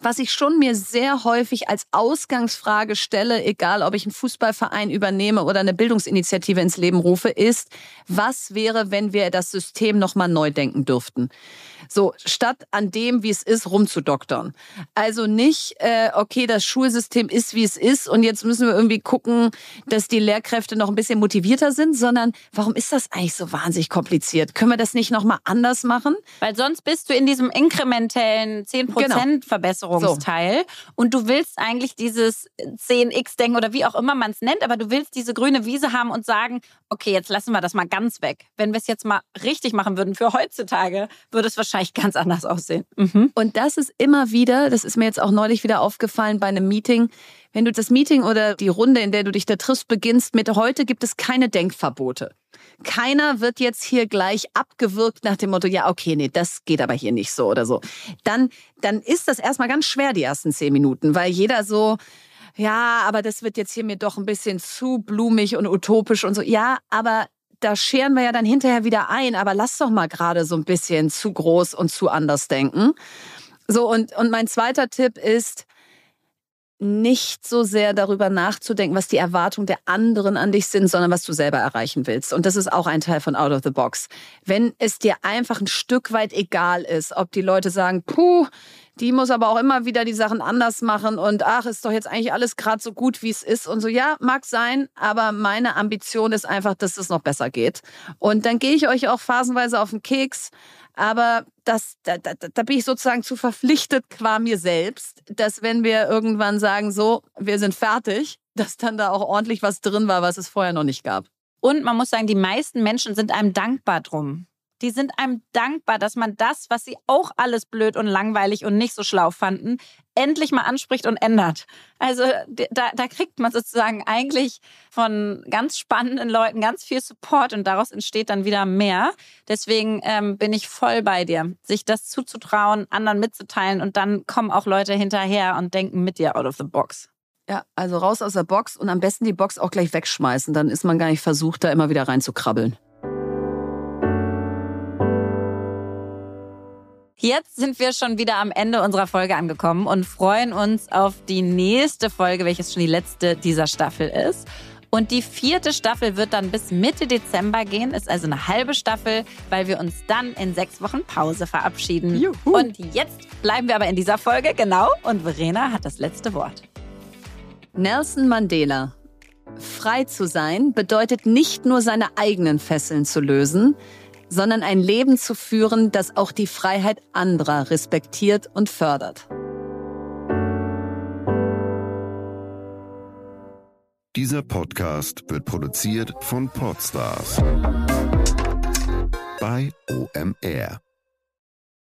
was ich schon mir sehr häufig als Ausgangsfrage stelle, egal ob ich einen Fußballverein übernehme oder eine Bildungsinitiative ins Leben rufe, ist, was wäre, wenn wir das System nochmal neu denken dürften? So, statt an dem, wie es ist, rumzudoktern. Also nicht, äh, okay, das Schulsystem ist, wie es ist und jetzt müssen wir irgendwie gucken, dass die Lehrkräfte noch ein bisschen motivierter sind, sondern warum ist das eigentlich so wahnsinnig kompliziert? Können wir das nicht nochmal anders machen? Weil sonst bist du in diesem inkrementellen 10% genau. Verbesserungsteil so. und du willst eigentlich dieses 10x-Denken oder wie auch immer man es nennt, aber du willst diese grüne Wiese haben und sagen, okay, jetzt lassen wir das mal ganz weg. Wenn wir es jetzt mal richtig machen würden für heutzutage, würde es wahrscheinlich ganz anders aussehen. Mhm. Und das ist immer wieder, das ist mir jetzt auch neulich wieder aufgefallen bei einem Meeting, wenn du das Meeting oder die Runde, in der du dich da triffst, beginnst mit heute gibt es keine Denkverbote. Keiner wird jetzt hier gleich abgewürgt nach dem Motto, ja, okay, nee, das geht aber hier nicht so oder so. Dann, dann ist das erstmal ganz schwer, die ersten zehn Minuten, weil jeder so, ja, aber das wird jetzt hier mir doch ein bisschen zu blumig und utopisch und so. Ja, aber da scheren wir ja dann hinterher wieder ein, aber lass doch mal gerade so ein bisschen zu groß und zu anders denken. So, und, und mein zweiter Tipp ist, nicht so sehr darüber nachzudenken, was die Erwartungen der anderen an dich sind, sondern was du selber erreichen willst. Und das ist auch ein Teil von Out of the Box. Wenn es dir einfach ein Stück weit egal ist, ob die Leute sagen, puh, die muss aber auch immer wieder die Sachen anders machen und ach, ist doch jetzt eigentlich alles gerade so gut, wie es ist und so. Ja, mag sein, aber meine Ambition ist einfach, dass es noch besser geht. Und dann gehe ich euch auch phasenweise auf den Keks, aber das, da, da, da bin ich sozusagen zu verpflichtet qua mir selbst, dass wenn wir irgendwann sagen, so, wir sind fertig, dass dann da auch ordentlich was drin war, was es vorher noch nicht gab. Und man muss sagen, die meisten Menschen sind einem dankbar drum die sind einem dankbar, dass man das, was sie auch alles blöd und langweilig und nicht so schlau fanden, endlich mal anspricht und ändert. Also da, da kriegt man sozusagen eigentlich von ganz spannenden Leuten ganz viel Support und daraus entsteht dann wieder mehr. Deswegen ähm, bin ich voll bei dir, sich das zuzutrauen, anderen mitzuteilen und dann kommen auch Leute hinterher und denken mit dir out of the box. Ja, also raus aus der Box und am besten die Box auch gleich wegschmeißen. Dann ist man gar nicht versucht, da immer wieder reinzukrabbeln. Jetzt sind wir schon wieder am Ende unserer Folge angekommen und freuen uns auf die nächste Folge, welches schon die letzte dieser Staffel ist. Und die vierte Staffel wird dann bis Mitte Dezember gehen, ist also eine halbe Staffel, weil wir uns dann in sechs Wochen Pause verabschieden. Juhu. Und jetzt bleiben wir aber in dieser Folge, genau. Und Verena hat das letzte Wort. Nelson Mandela. Frei zu sein bedeutet nicht nur seine eigenen Fesseln zu lösen, sondern ein Leben zu führen, das auch die Freiheit anderer respektiert und fördert. Dieser Podcast wird produziert von Podstars bei OMR.